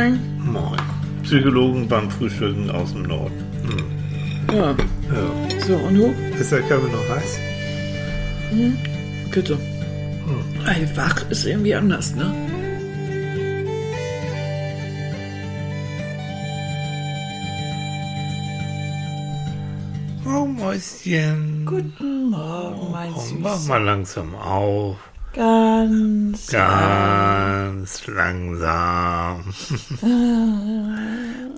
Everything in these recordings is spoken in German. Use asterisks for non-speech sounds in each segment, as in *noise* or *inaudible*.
Moin. Moin. Psychologen beim Frühstücken aus dem Norden. Hm. Ja, Ja. so, und du? Ist der Kaffee noch heiß? Bitte. Ey, wach ist irgendwie anders, ne? Oh, Mäuschen. Guten Morgen, mein Oh, mach mal langsam auf. Ganz. Ganz langsam.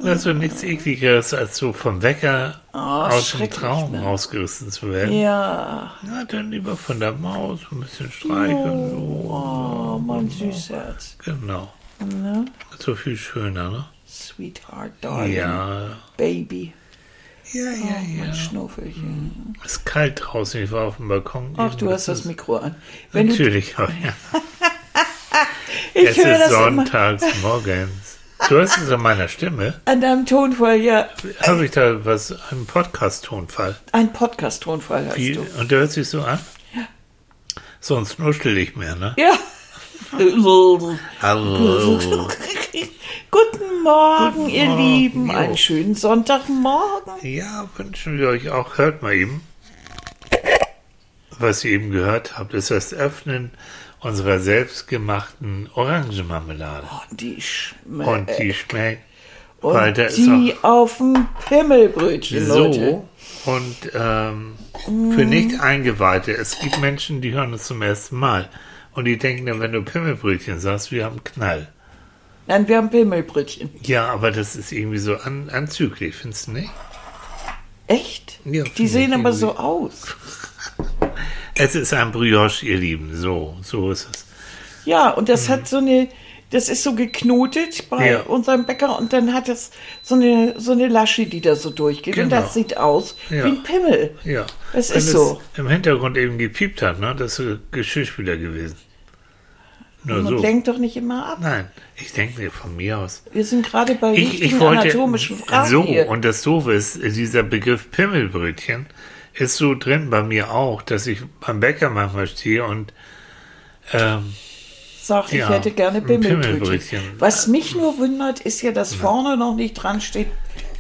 Das ist doch nichts ekligeres, als so vom Wecker aus dem Traum ne? rausgerissen zu werden. Ja. Na, dann lieber von der Maus ein bisschen streicheln. So. Oh, mein Süßherz. Genau. Ne? So viel schöner, ne? Sweetheart, darling. Ja. Baby. Ja, ja, Oh, ja. Schnuffelchen. Es ist kalt draußen, ich war auf dem Balkon. Ach, du hast das Mikro an. Wenn du, Natürlich, auch, ja. *laughs* ich es höre ist das immer sonntags *laughs* morgens. Du hörst es an meiner Stimme. an deinem Tonfall, ja. Habe ich da was, einen Podcast-Tonfall? Ein Podcast-Tonfall hast Wie- du. Und der hört sich so an? Sonst nuschel ich mehr, ne? Ja. *laughs* Hallo. Guten Morgen, ihr Morgen, Lieben. jo. Einen schönen Sonntagmorgen. Ja, wünschen wir euch auch. Hört mal eben. Was ihr eben gehört habt, ist das Öffnen unserer selbstgemachten Orangenmarmelade. Oh, die schmeckt. Und die schmeckt. Und weil da ist die auf dem Pimmelbrötchen, Leute. So. Und ähm, für nicht Eingeweihte, es gibt Menschen, die hören es zum ersten Mal. Und die denken dann, wenn du Pimmelbrötchen sagst, wir haben Knall. Nein, wir haben Pimmelbrötchen. Ja, aber das ist irgendwie so an, anzüglich, findest du nicht? Echt? Ja, die sehen aber irgendwie. so aus. *laughs* Es ist ein Brioche, ihr Lieben. So, so ist es. Ja, und das hat so eine, das ist so geknotet bei Mhm. Ja. unserem Bäcker und dann hat es so eine, so eine Lasche, die da so durchgeht. Und Genau. das sieht aus Ja. wie ein Pimmel. Ja. Es Wenn ist so. im Hintergrund eben gepiept hat, ne? Das ist Geschirrspüler gewesen. Nur Man so. lenkt doch nicht immer ab. Nein, ich denke mir von mir aus. Wir sind gerade bei Ich, ich wollte anatomischen Fragen so hier. und das Doofe ist, dieser Begriff Pimmelbrötchen ist so drin bei mir auch, dass ich beim Bäcker manchmal stehe und ähm, Sag, ich Ja, hätte gerne Pimmelbrötchen. Pimmelbrötchen. Was mich nur wundert, ist ja, dass vorne noch nicht dran steht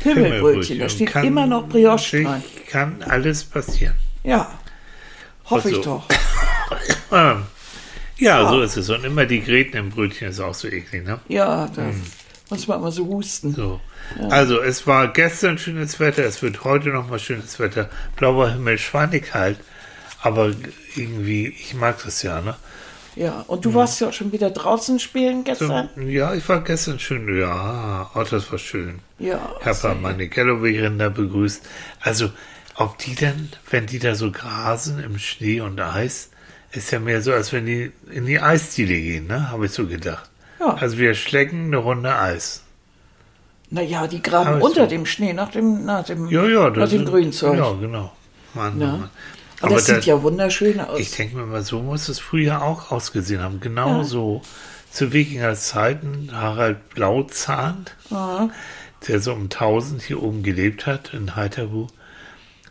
Pimmelbrötchen. Da steht Kann- immer noch Brioche dran. Kann alles passieren. Ja. Hoffe ich so. doch. *laughs* Ähm, ja, so ist es. Und immer die Gräten im Brötchen ist auch so eklig, ne? Ja, da Hm. muss man immer so husten. So. Also, es war gestern schönes Wetter, es wird heute nochmal schönes Wetter. Blauer Himmel, schweinekalt. Aber irgendwie, ich mag das ja, ne? Ja, und du warst ja auch schon wieder draußen spielen So, gestern. ja, ich war gestern schön, ja, oh, das war schön. Ja. Ich habe meine Galloway-Rinder begrüßt. Also, ob die dann, wenn die da so grasen im Schnee und Eis, ist ja mehr so, als wenn die in die Eisdiele gehen, ne? Habe ich so gedacht. Ja. Also, wir schlecken eine Runde Eis. Naja, die graben unter so. dem Schnee, nach dem, nach dem, Ja, ja, nach das dem ist- Grünzeug. Genau, genau. Mann, Ja. Mann. Aber das sieht ja wunderschön aus. Ich denke mir mal, so muss es früher auch ausgesehen haben. Genau Ja. so. Zu Wikingerzeiten, Harald Blauzahn, Ja. der so um 1000 hier oben gelebt hat, in Heiterbu.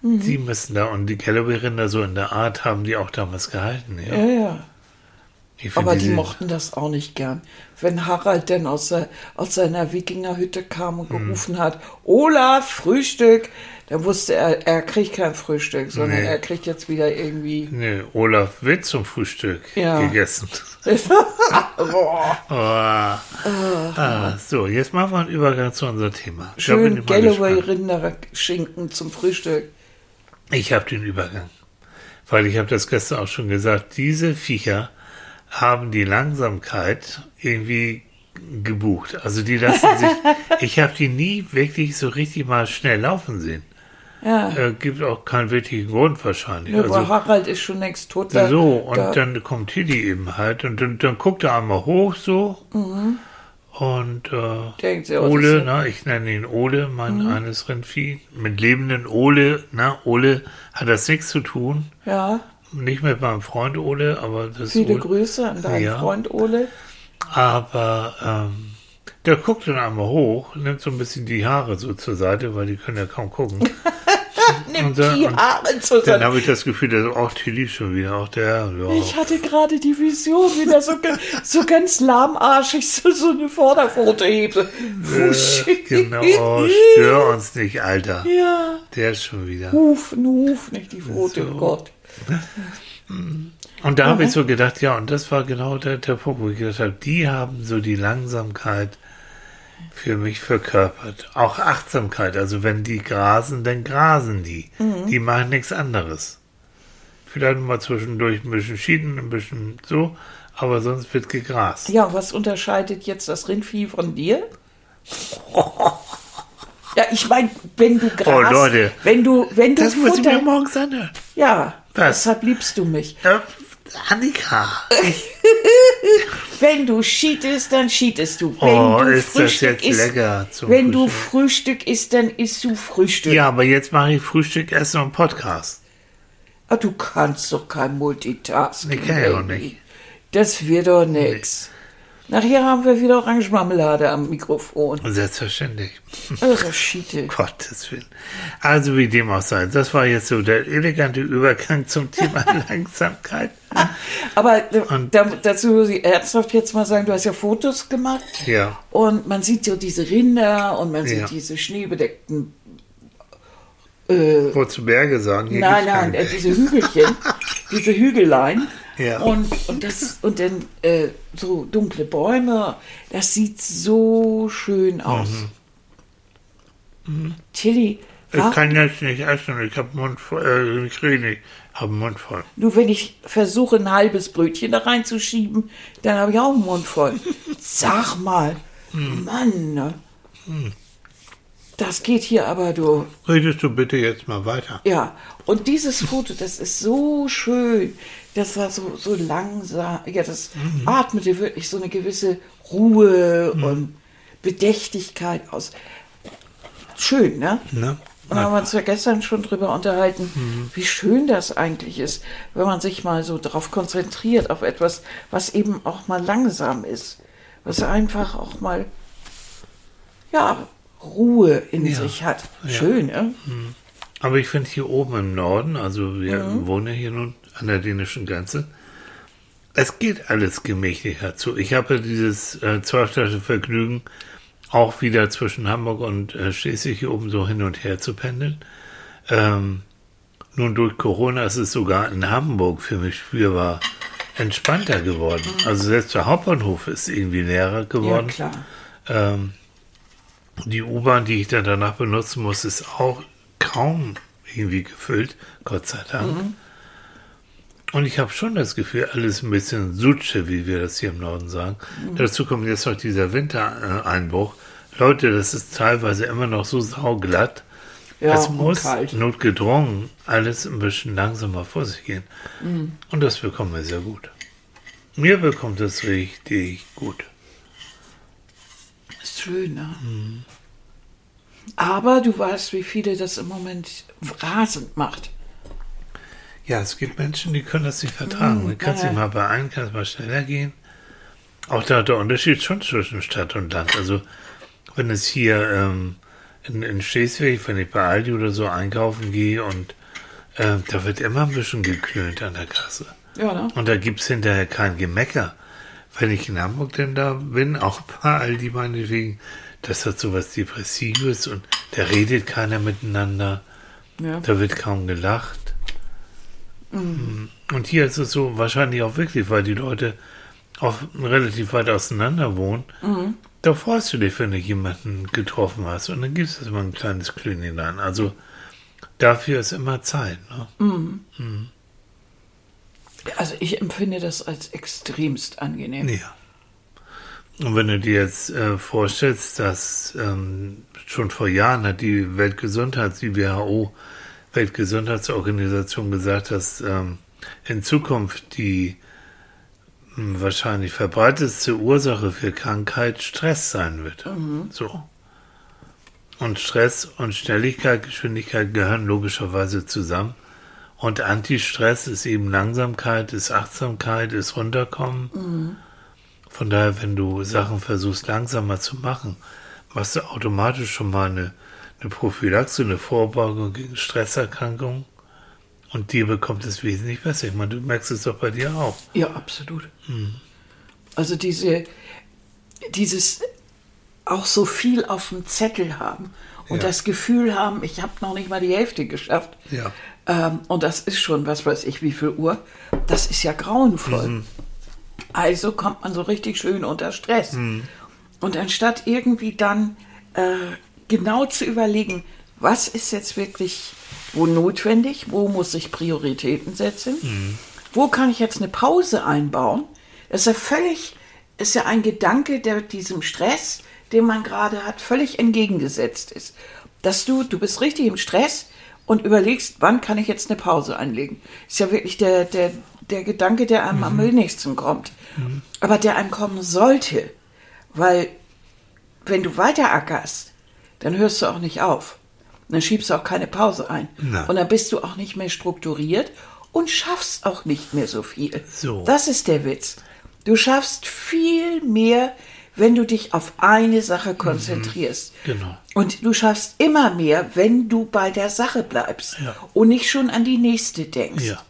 Mhm. Die müssen da, und die Galloway-Rinder so in der Art haben die auch damals gehalten. Ja. ja, ja. Aber die mochten das auch nicht gern. Wenn Harald denn aus, der, aus seiner Wikingerhütte kam und Hm. gerufen hat, Olaf, Frühstück, dann wusste er, er kriegt kein Frühstück, sondern Nee. er kriegt jetzt wieder irgendwie. Nee, Olaf wird zum Frühstück Ja. gegessen. *laughs* Boah, Oh. *laughs* Ah, so, jetzt machen wir einen Übergang zu unserem Thema. Schön. Galloway-Rinderschinken zum Frühstück. Ich habe den Übergang. Weil ich habe das gestern auch schon gesagt, diese Viecher haben die Langsamkeit irgendwie gebucht. Also die lassen sich, *laughs* ich habe die nie wirklich so richtig mal schnell laufen sehen. Ja. Äh, gibt auch keinen wirklichen Grund wahrscheinlich. Ja, aber also, Harald ist schon längst tot. da- so, und da, dann kommt Tilly eben halt und dann, dann guckt er einmal hoch so und äh, Mhm. Ole, Mhm. ne, ich nenne ihn Ole, mein eines Rindvieh, mit lebenden Ole, na, Ole hat das nichts zu tun, Ja, nicht mit meinem Freund Ole, aber das viele Ole, Grüße an deinen Ja. Freund Ole. aber ähm, der guckt dann einmal hoch, nimmt so ein bisschen die Haare so zur Seite, weil die können ja kaum gucken. *laughs* Nimmt so- die Haare Dann zusammen. habe ich das Gefühl, dass auch Tilly schon wieder, auch der, ja. Ich hatte gerade die Vision, wie der so, so ganz lahmarschig so, so eine Vorderpfote hebt. Äh, genau, oh, stör uns nicht, Alter. Ja, Der ist schon wieder. Hufen, Huf, nicht die Pfote, So. oh Gott. Und da habe ich so gedacht, ja, und das war genau der, der Punkt, wo ich gedacht habe, die haben so die Langsamkeit für mich verkörpert. Auch Achtsamkeit. Also wenn die grasen, dann grasen die. Die machen nichts anderes. Vielleicht mal zwischendurch ein bisschen schieden, ein bisschen so, aber sonst wird gegrast. Ja, was unterscheidet jetzt das Rindvieh von dir? *laughs* Ja, ich meine, wenn du Gras, Oh, Leute. wenn du, wenn du Das muss ich mir Futter, morgens anhören. ja, Was? deshalb liebst du mich. Äh, Annika. Wenn du cheatest, dann cheatest du. Wenn Oh, du ist das Frühstück jetzt isst, lecker zum wenn du Frühstück. Frühstück isst, dann isst du Frühstück. Ja, aber jetzt mache ich Frühstück, Essen und Podcast. Ah, du kannst doch kein Multitasking. Ich kann ja auch nicht. Das wird doch nix. Nachher haben wir wieder Orangenmarmelade am Mikrofon. Selbstverständlich. Also Schiete. *laughs* Gottes Willen. Also wie dem auch sei. Das war jetzt so der elegante Übergang zum Thema *laughs* Langsamkeit. Aber äh, Und- da, dazu muss ich ernsthaft jetzt mal sagen, du hast ja Fotos gemacht. Ja. Und man sieht so diese Rinder und man sieht Ja. diese schneebedeckten. Äh, Wo zu Berge sagen. Hier nein, nein, äh, diese Hügelchen, *laughs* diese Hügelein. Ja. Und, und, das, und dann äh, so dunkle Bäume. Das sieht so schön aus. Tilly, Mhm. Ich wa- kann jetzt nicht essen, ich habe Mund voll, äh, ich rede nicht, habe Mund voll. nur wenn ich versuche, ein halbes Brötchen da reinzuschieben, dann habe ich auch einen Mund voll. *laughs* Sag mal, Mhm. Mann, ne? Das geht hier aber durch. Redest du bitte jetzt mal weiter? Ja, und dieses Foto, das ist so schön. Das war so, so langsam. Ja, das Mhm. atmete wirklich so eine gewisse Ruhe und Bedächtigkeit aus. Schön, ne? Ne? Und da haben wir uns ja gestern schon drüber unterhalten, Mhm. wie schön das eigentlich ist, wenn man sich mal so darauf konzentriert, auf etwas, was eben auch mal langsam ist. Was einfach auch mal, ja, Ruhe in Ja, sich hat. ja. Schön, ne? Aber ich finde hier oben im Norden, also wir Mhm. wohnen ja hier nun an der dänischen Grenze, es geht alles gemächlicher zu. Ich habe dieses äh, Vergnügen, auch wieder zwischen Hamburg und äh, Schleswig hier oben so hin und her zu pendeln. Ähm, nun durch Corona ist es sogar in Hamburg für mich spürbar entspannter geworden. Also selbst der Hauptbahnhof ist irgendwie leerer geworden. Ja, klar. Ähm, die U-Bahn, die ich dann danach benutzen muss, ist auch kaum irgendwie gefüllt, Gott sei Dank. Und ich habe schon das Gefühl, alles ein bisschen Sutsche, wie wir das hier im Norden sagen. Dazu kommt jetzt noch dieser Wintereinbruch. Leute, das ist teilweise immer noch so sauglatt. Ja, es muss kalt. notgedrungen alles ein bisschen langsamer vor sich gehen. Und das bekommen wir sehr gut. Mir bekommt es richtig gut. Ist schön, ne? Aber du weißt, wie viele das im Moment rasend macht. Ja, es gibt Menschen, die können das nicht vertragen. Du kannst ja. dich mal beeilen, kannst mal schneller gehen. Auch da der Unterschied schon zwischen Stadt und Land. Also, wenn es hier ähm, in, in Schleswig, wenn ich bei Aldi oder so einkaufen gehe und ähm, da wird immer ein bisschen geklönt an der Kasse. Ja, ne? Und da gibt es hinterher kein Gemecker. Wenn ich in Hamburg denn da bin, auch bei Aldi meinetwegen, das hat so was Depressives und da redet keiner miteinander. Ja. Da wird kaum gelacht. Und hier ist es so wahrscheinlich auch wirklich, weil die Leute auch relativ weit auseinander wohnen. Da freust du dich, wenn du jemanden getroffen hast. Und dann gibt es immer ein kleines Klönchen Also dafür ist immer Zeit. Ne? Also ich empfinde das als extremst angenehm. Ja. Und wenn du dir jetzt äh, vorstellst, dass ähm, schon vor Jahren hat die Weltgesundheits-, die WHO, Weltgesundheitsorganisation gesagt, dass ähm, in Zukunft die mh, wahrscheinlich verbreitetste Ursache für Krankheit Stress sein wird. So. Und Stress und Schnelligkeit, Geschwindigkeit gehören logischerweise zusammen. Und Antistress ist eben Langsamkeit, ist Achtsamkeit, ist Runterkommen. Von daher, wenn du Sachen versuchst langsamer zu machen, machst du automatisch schon mal eine, eine Prophylaxe, eine Vorbeugung gegen Stresserkrankungen. Und dir bekommt es wesentlich besser. Ich meine, du merkst es doch bei dir auch. Ja, absolut. Also diese, dieses auch so viel auf dem Zettel haben und Ja. das Gefühl haben, ich habe noch nicht mal die Hälfte geschafft. Ja. Ähm, und das ist schon, was weiß ich, wie viel Uhr. Das ist ja grauenvoll. Also kommt man so richtig schön unter Stress. Und anstatt irgendwie dann äh, genau zu überlegen, was ist jetzt wirklich wo notwendig, wo muss ich Prioritäten setzen, wo kann ich jetzt eine Pause einbauen, das ist ja völlig, ist ja ein Gedanke, der diesem Stress, den man gerade hat, völlig entgegengesetzt ist. Dass du, du bist richtig im Stress und überlegst, wann kann ich jetzt eine Pause einlegen. Ist ja wirklich der, der, der Gedanke, der einem am wenigsten kommt. Aber der einem kommen sollte. Weil wenn du weiter ackerst, dann hörst du auch nicht auf. Und dann schiebst du auch keine Pause ein. Nein. Und dann bist du auch nicht mehr strukturiert und schaffst auch nicht mehr so viel. So. Das ist der Witz. Du schaffst viel mehr, wenn du dich auf eine Sache konzentrierst. Genau. Und du schaffst immer mehr, wenn du bei der Sache bleibst Ja. und nicht schon an die nächste denkst. Ja.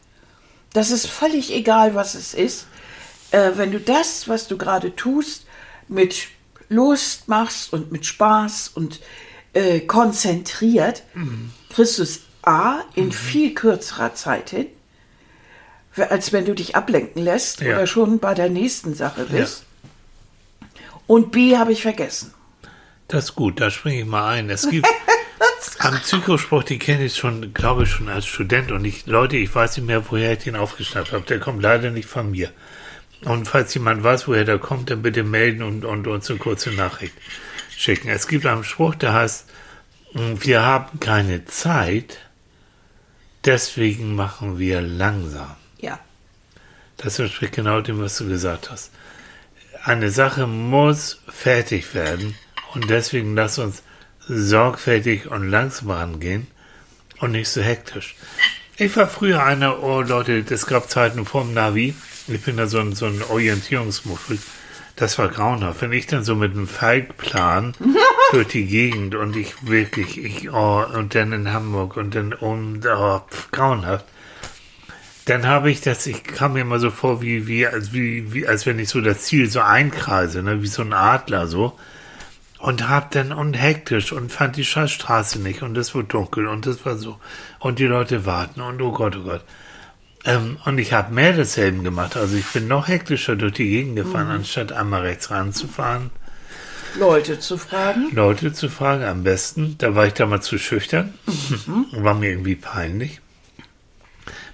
Das ist völlig egal, was es ist. Äh, wenn du das, was du gerade tust, mit Lust machst und mit Spaß und äh, konzentriert, kriegst du es A in viel kürzerer Zeit hin, als wenn du dich ablenken lässt Ja. oder schon bei der nächsten Sache bist. Und B habe ich vergessen. Das ist gut, da springe ich mal ein. Es gibt *laughs* am Psychospruch, die kenne ich schon, glaube ich, schon als Student. Und ich, Leute, ich weiß nicht mehr, woher ich den aufgeschnappt habe. Der kommt leider nicht von mir. Und falls jemand weiß, woher der kommt, dann bitte melden und, und uns eine kurze Nachricht schicken. Es gibt einen Spruch, der heißt, wir haben keine Zeit, deswegen machen wir langsam. Ja. Das entspricht genau dem, was du gesagt hast. Eine Sache muss fertig werden und deswegen lass uns sorgfältig und langsam rangehen und nicht so hektisch. Ich war früher einer, oh Leute, es gab Zeiten vorm Navi. Ich bin da so ein, so ein Orientierungsmuffel. Das war grauenhaft. Wenn ich dann so mit einem Feigplan *laughs* durch die Gegend und ich wirklich, ich, oh, und dann in Hamburg und dann um, oh, pf, grauenhaft dann habe ich das, ich kam mir immer so vor, wie, wie, als, wie, wie, als wenn ich so das Ziel so einkreise, ne, wie so ein Adler so. Und hab dann und hektisch und fand die Scheißstraße nicht und es wurde dunkel und es war so. Und die Leute warten und oh Gott, oh Gott. Ähm, und ich habe mehr desselben gemacht. Also ich bin noch hektischer durch die Gegend gefahren, anstatt einmal rechts ranzufahren. Leute zu fragen. Leute zu fragen, am besten. Da war ich damals zu schüchtern. War mir irgendwie peinlich.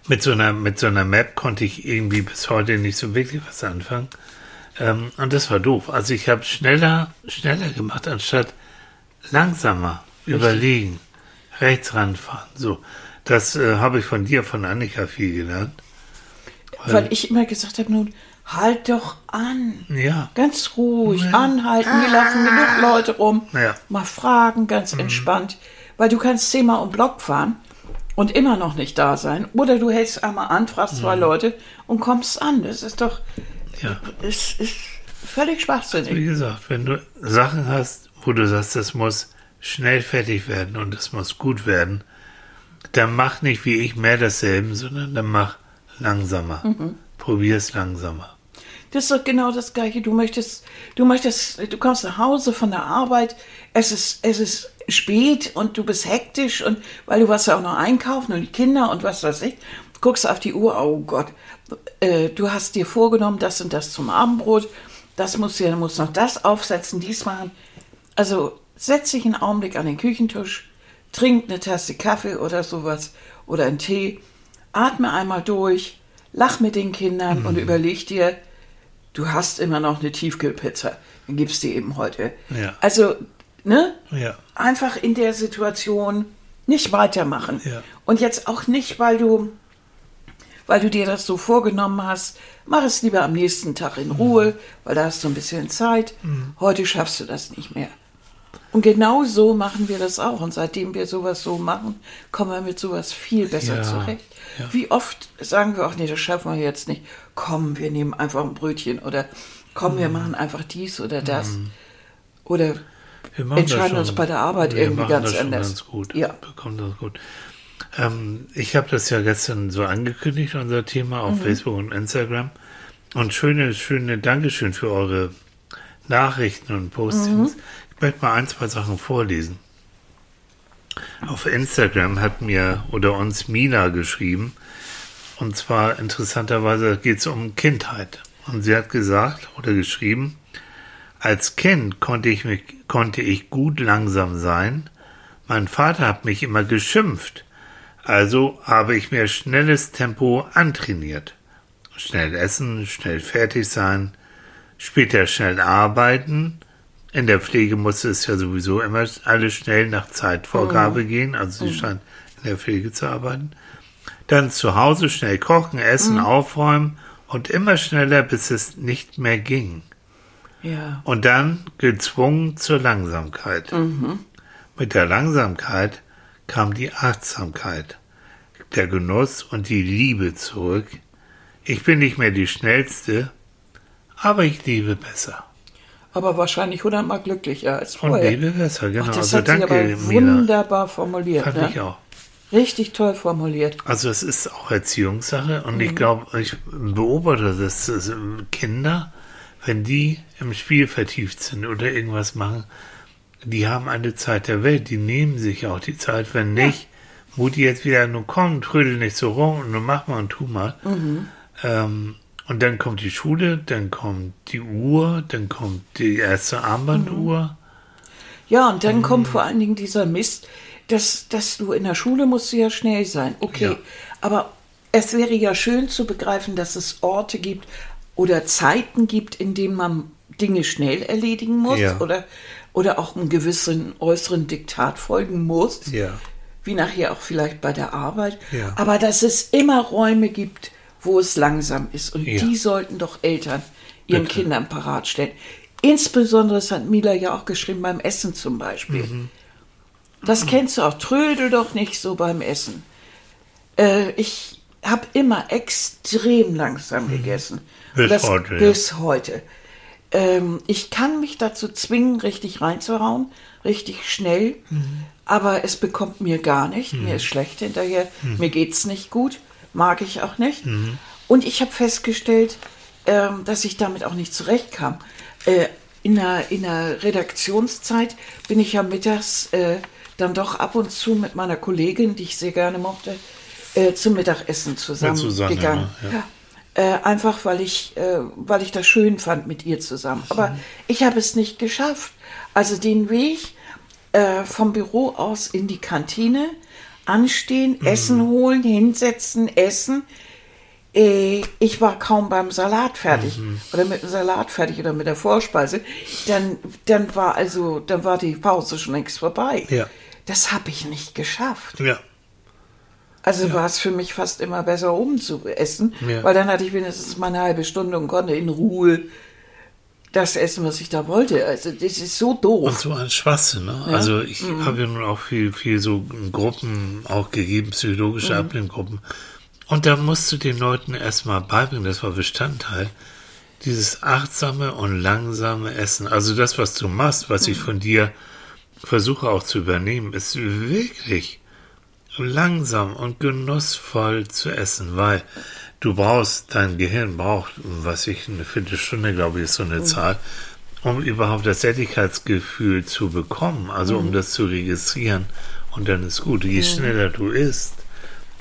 Mit so, einer, mit so einer Map konnte ich irgendwie bis heute nicht so wirklich was anfangen. Ähm, und das war doof. Also ich habe schneller, schneller gemacht, anstatt langsamer überlegen, rechts ranfahren. So, das äh, habe ich von dir, von Annika viel gelernt. Weil ich immer gesagt habe, nun, halt doch an. Ja, Ganz ruhig, anhalten, hier laufen genug Leute rum. Ja. Mal fragen, ganz entspannt. Weil du kannst zehnmal um Block fahren und immer noch nicht da sein. Oder du hältst einmal an, fragst zwei Leute und kommst an. Das ist doch, ja. es ist völlig Wie schwachsinnig. gesagt, wenn du Sachen hast, wo du sagst, das muss schnell fertig werden und es muss gut werden, dann mach nicht wie ich mehr dasselbe, sondern dann mach langsamer. Probier es langsamer. Das ist doch genau das Gleiche. Du möchtest, du möchtest, du kommst nach Hause von der Arbeit, es ist, es ist spät und du bist hektisch und weil du warst ja auch noch einkaufen und die Kinder und was weiß ich, guckst auf die Uhr, oh Gott, äh, du hast dir vorgenommen, das und das zum Abendbrot, das musst du, ja, du musst noch das aufsetzen, dies machen. Also setz dich einen Augenblick an den Küchentisch, trink eine Tasse Kaffee oder sowas oder einen Tee, atme einmal durch, lach mit den Kindern und überleg dir, du hast immer noch eine Tiefkühlpizza, dann gibst die eben heute. Ja. Also, ne? Ja. Einfach in der Situation nicht weitermachen. Ja. Und jetzt auch nicht, weil du, weil du dir das so vorgenommen hast, mach es lieber am nächsten Tag in Ruhe, weil da hast du ein bisschen Zeit. Heute schaffst du das nicht mehr. Und genau so machen wir das auch. Und seitdem wir sowas so machen, kommen wir mit sowas viel besser Ja, zurecht. ja. Wie oft sagen wir auch, nee, das schaffen wir jetzt nicht. Komm, wir nehmen einfach ein Brötchen oder komm, Mhm. wir machen einfach dies oder das. Oder Wir machen das entscheiden uns bei der Arbeit wir irgendwie ganz das anders. Ganz gut. Ja. Bekommen das gut. Ähm, ich habe das ja gestern so angekündigt, unser Thema Mhm. auf Facebook und Instagram. Und schöne, schöne Dankeschön für eure Nachrichten und Postings. Mhm. Ich möchte mal ein, zwei Sachen vorlesen. Auf Instagram hat mir oder uns Mina geschrieben. Und zwar interessanterweise geht es um Kindheit. Und sie hat gesagt oder geschrieben, als Kind konnte ich, mich, konnte ich gut langsam sein. Mein Vater hat mich immer geschimpft. Also habe ich mir schnelles Tempo antrainiert. Schnell essen, schnell fertig sein, später schnell arbeiten. In der Pflege musste es ja sowieso immer alles schnell nach Zeitvorgabe gehen. Also sie scheint in der Pflege zu arbeiten. Dann zu Hause schnell kochen, essen, aufräumen und immer schneller, bis es nicht mehr ging. Ja. Und dann gezwungen zur Langsamkeit. Mit der Langsamkeit kam die Achtsamkeit, der Genuss und die Liebe zurück. Ich bin nicht mehr die Schnellste, aber ich liebe besser. Aber wahrscheinlich hundertmal glücklicher als Und vorher. liebe besser, genau. Ach, das also hat sie danke, aber wunderbar formuliert. Fand ne? ich auch. Richtig toll formuliert. Also es ist auch Erziehungssache und Mhm. ich glaube, ich beobachte das, dass Kinder, wenn die im Spiel vertieft sind oder irgendwas machen, die haben eine Zeit der Welt, die nehmen sich auch die Zeit, wenn nicht, Mutti jetzt wieder, nun komm, trödel nicht so rum und nun mach mal und tu mal. Mhm. Ähm, und dann kommt die Schule, dann kommt die Uhr, dann kommt die erste Armbanduhr. Ja, und dann Mhm. kommt vor allen Dingen dieser Mist, dass, dass du in der Schule musst du ja schnell sein. Okay, Ja. aber es wäre ja schön zu begreifen, dass es Orte gibt oder Zeiten gibt, in denen man Dinge schnell erledigen muss Ja. oder, oder auch einem gewissen äußeren Diktat folgen muss. Ja. Wie nachher auch vielleicht bei der Arbeit. Ja. Aber dass es immer Räume gibt, wo es langsam ist. Und die sollten doch Eltern ihren Bitte. Kindern parat stellen. Insbesondere, das hat Mila ja auch geschrieben, beim Essen zum Beispiel. Mhm. Das kennst du auch. Trödel doch nicht so beim Essen. Äh, ich habe immer extrem langsam gegessen. Mhm. Bis Und heute, ja. Bis heute. Ähm, ich kann mich dazu zwingen, richtig reinzuhauen, richtig schnell, Mhm. aber es bekommt mir gar nicht. Mir ist schlecht hinterher, Mhm. mir geht's nicht gut, mag ich auch nicht. Und ich habe festgestellt, ähm, dass ich damit auch nicht zurechtkam. Äh, in, der, in der Redaktionszeit bin ich ja mittags äh, dann doch ab und zu mit meiner Kollegin, die ich sehr gerne mochte, äh, zum Mittagessen zusammen Susanne, gegangen. ne? Ja. Äh, einfach weil ich, äh, weil ich das schön fand mit ihr zusammen. Aber ich habe es nicht geschafft. Also den Weg äh, vom Büro aus in die Kantine, anstehen, Essen holen, hinsetzen, essen. Äh, ich war kaum beim Salat fertig oder mit dem Salat fertig oder mit der Vorspeise. Dann, dann war also, dann war die Pause schon längst vorbei. Ja. Das habe ich nicht geschafft. Ja. Also war es für mich fast immer besser, oben zu essen, Ja. weil dann hatte ich wenigstens mal eine halbe Stunde und konnte in Ruhe das essen, was ich da wollte. Also das ist so Und doof. so ein Schwachsinn, ne? Also ich habe ja nun auch viel, viel so Gruppen auch gegeben, psychologische Ablehnungsgruppen. Und da musst du den Leuten erstmal beibringen, das war Bestandteil, dieses achtsame und langsame Essen. Also das, was du machst, was ich von dir versuche auch zu übernehmen, ist wirklich langsam und genussvoll zu essen, weil du brauchst, dein Gehirn braucht, was ich, eine Viertelstunde, glaube ich, ist so eine Zahl, um überhaupt das Sättigkeitsgefühl zu bekommen, also um das zu registrieren. Und dann ist gut. Je schneller du isst,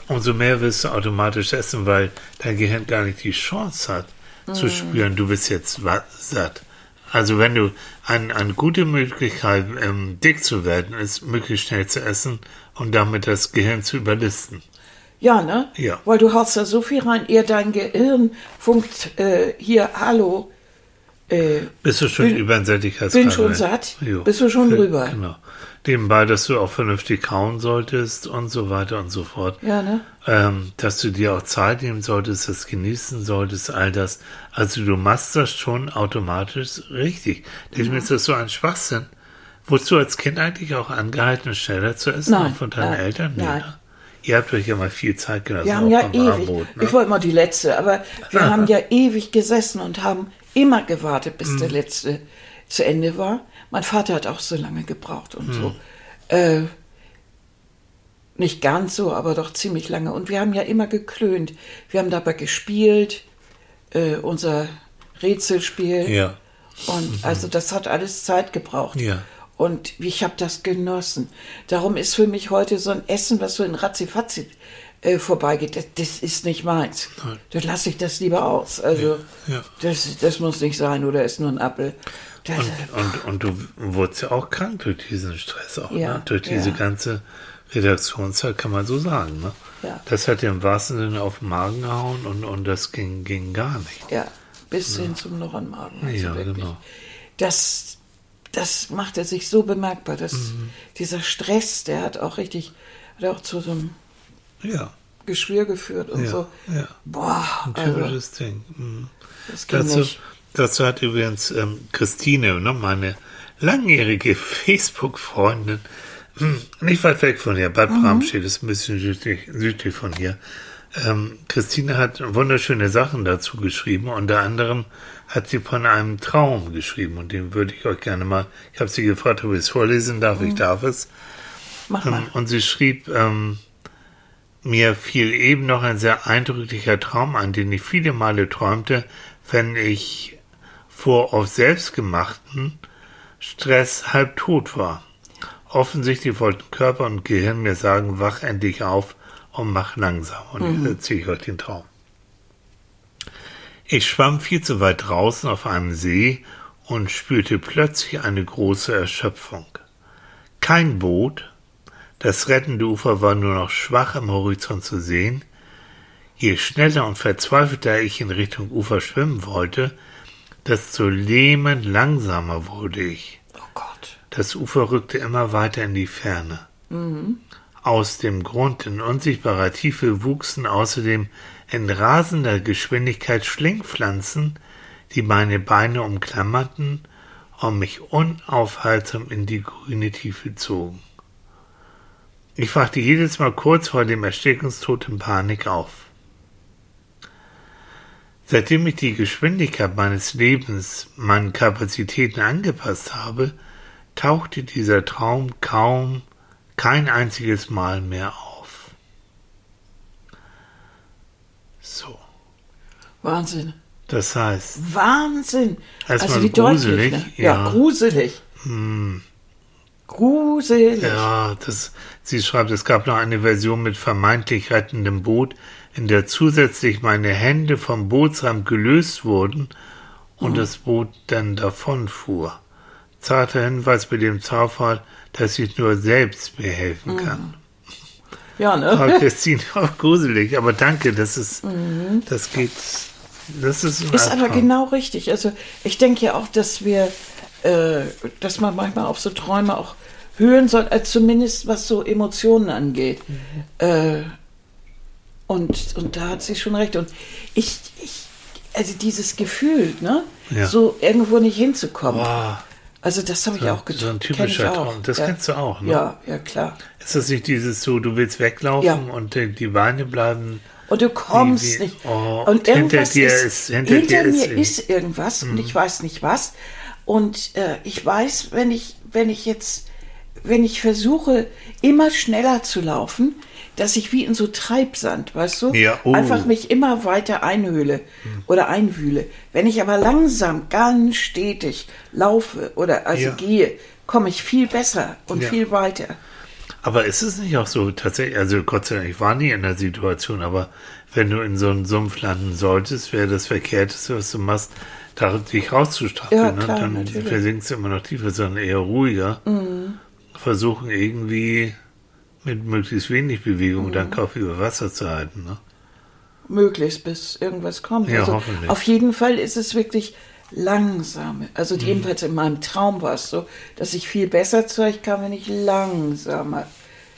umso mehr wirst du automatisch essen, weil dein Gehirn gar nicht die Chance hat, zu spüren, du bist jetzt satt. Also wenn du ein, eine gute Möglichkeit, ähm, dick zu werden, ist möglichst schnell zu essen und damit das Gehirn zu überlisten. Ja, ne? Ja. Weil du haust da so viel rein, ehe dein Gehirn funkt äh, hier, hallo, äh, Bist du schon Bin- über den Sättigkeitsgrad? bin schon rein? satt. Jo. Bist du schon Für- drüber? Genau. Nebenbei, dass du auch vernünftig kauen solltest und so weiter und so fort. ja, ne? Ähm, dass du dir auch Zeit nehmen solltest, das genießen solltest, all das. Also du machst das schon automatisch richtig. Deswegen ist das so ein Schwachsinn. Wurdest du als Kind eigentlich auch angehalten, schneller zu essen Nein, von deinen nein, Eltern? Nee, nein. ne? Ihr habt euch ja mal viel Zeit gelassen. Wir haben ja ewig, Armut, ne? ich wollte mal die letzte, aber wir *laughs* haben ja ewig gesessen und haben immer gewartet, bis Mhm. der letzte zu Ende war. Mein Vater hat auch so lange gebraucht und so. Äh, nicht ganz so, aber doch ziemlich lange. Und wir haben ja immer geklönt. Wir haben dabei gespielt, äh, unser Rätselspiel. Ja. Und also das hat alles Zeit gebraucht. Ja. Und ich habe das genossen. Darum ist für mich heute so ein Essen, was so in Ratzifatzi äh, vorbeigeht, das, das ist nicht meins. Nein. Dann lasse ich das lieber aus. Also Ja. Das, das muss nicht sein oder ist nur ein Apfel. Das, Und, und, und du wurdest ja auch krank durch diesen Stress auch, Ja, ne? Durch diese ja. ganze Redaktionszeit, kann man so sagen, ne? Ja. Das hat dir im wahrsten Sinne auf den Magen gehauen und, und das ging, ging gar nicht. ja, bis hin zum Knochenmagen. Also Ja, wirklich. genau. Das, das macht er sich so bemerkbar. Dass Mhm. Dieser Stress, der hat auch richtig, hat auch zu so einem Ja, Geschwür geführt und Ja, so. ja. Boah, ein also, typisches Ding. Mhm. Dazu, nicht. dazu hat übrigens ähm, Christine, ne, meine langjährige Facebook-Freundin, hm, nicht weit weg von hier, Bad Bramstedt, ist ein bisschen südlich, südlich von hier. Ähm, Christine hat wunderschöne Sachen dazu geschrieben. Unter anderem hat sie von einem Traum geschrieben und den würde ich euch gerne mal, ich habe sie gefragt, ob ich es vorlesen darf, ich darf es. Mach mal. Ähm, Und sie schrieb, ähm, mir fiel eben noch ein sehr eindrücklicher Traum ein, den ich viele Male träumte, wenn ich vor auf selbstgemachten Stress halb tot war. Offensichtlich wollten Körper und Gehirn mir sagen, wach endlich auf und mach langsam. Und jetzt erzähle ich euch den Traum. Ich schwamm viel zu weit draußen auf einem See und spürte plötzlich eine große Erschöpfung. Kein Boot, das rettende Ufer war nur noch schwach am Horizont zu sehen. Je schneller und verzweifelter ich in Richtung Ufer schwimmen wollte, desto lähmend langsamer wurde ich. Oh Gott. Das Ufer rückte immer weiter in die Ferne. Aus dem Grund in unsichtbarer Tiefe wuchsen außerdem in rasender Geschwindigkeit Schlingpflanzen, die meine Beine umklammerten und mich unaufhaltsam in die grüne Tiefe zogen. Ich wachte jedes Mal kurz vor dem Erstickungstod in Panik auf. Seitdem ich die Geschwindigkeit meines Lebens meinen Kapazitäten angepasst habe, tauchte dieser Traum kaum kein einziges Mal mehr auf. So, Wahnsinn. das heißt, Wahnsinn. Also wie gruselig, deutlich. Ne? ja. Hm. Ja, gruselig. Gruselig. ja, das, sie schreibt, es gab noch eine Version mit vermeintlich rettendem Boot, in der zusätzlich meine Hände vom Bootsrand gelöst wurden und das Boot dann davonfuhr. Zarter Hinweis bei dem Zaufall, dass ich nur selbst mir helfen kann. Ja, ne? Aber *laughs* Christine, auch gruselig, aber danke, das ist, das geht, das ist Mhm. Ist aber genau richtig. Also ich denke ja auch, dass wir, äh, dass man manchmal auf so Träume auch hören soll, als zumindest was so Emotionen angeht. Mhm. Äh, und, und da hat sie schon recht. Und ich, ich also dieses Gefühl, ne, Ja. so irgendwo nicht hinzukommen. Wow. Also das habe ich So- auch getan. so ein typischer. Traum. Das kennst du auch, ne? Ja, ja, klar. Ist das nicht dieses so, du willst weglaufen Ja. und die, die Beine bleiben Und du kommst wie- nicht. oh, und hinter dir ist, ist- hinter hinter, dir ist mir irgendwie- ist irgendwas und ich weiß nicht was. Und äh, ich weiß, wenn ich, wenn ich jetzt, wenn ich versuche, immer schneller zu laufen, dass ich wie in so Treibsand, weißt du, Ja, oh. einfach mich immer weiter einhöhle oder einwühle. Wenn ich aber langsam, ganz stetig laufe oder also Ja. gehe, komme ich viel besser und Ja. viel weiter. Aber ist es nicht auch so tatsächlich, also Gott sei Dank, ich war nie in der Situation, aber wenn du in so einen Sumpf landen solltest, wäre das Verkehrteste, was du machst, da dich rauszustrappeln. Ja, ne? klar, Dann natürlich. Mhm. versinkst du immer noch tiefer, sondern eher ruhiger. Versuchen irgendwie mit möglichst wenig Bewegung Mhm. deinen Kopf über Wasser zu halten. Ne? möglichst bis irgendwas kommt. Ja, also hoffentlich. auf jeden Fall ist es wirklich langsam. Also Mhm. jedenfalls in meinem Traum war es so, dass ich viel besser zurechtkam, wenn ich langsamer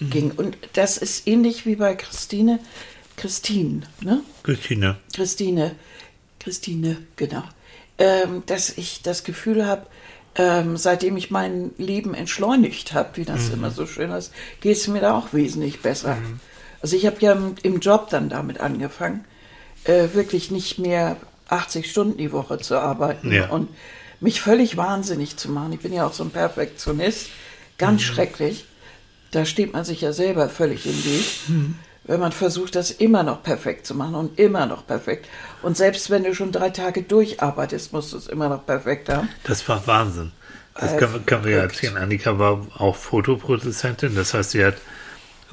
Mhm. ging. Und das ist ähnlich wie bei Christine. Christine, ne? Christine. Christine, Christine, genau. Ähm, dass ich das Gefühl habe, ähm, seitdem ich mein Leben entschleunigt habe, wie Mhm. das immer so schön ist, geht es mir da auch wesentlich besser. Also ich habe ja im, im Job dann damit angefangen, äh, wirklich nicht mehr 80 Stunden die Woche zu arbeiten Ja. und mich völlig wahnsinnig zu machen. Ich bin ja auch so ein Perfektionist, ganz schrecklich. Da steht man sich ja selber völlig im Weg, wenn man versucht, das immer noch perfekt zu machen und immer noch perfekt. Und selbst wenn du schon drei Tage durcharbeitest, musst du es immer noch perfekt haben. Das war Wahnsinn. Das Äh, können, können wir ja erzählen. Annika war auch Fotoproduzentin, das heißt, sie hat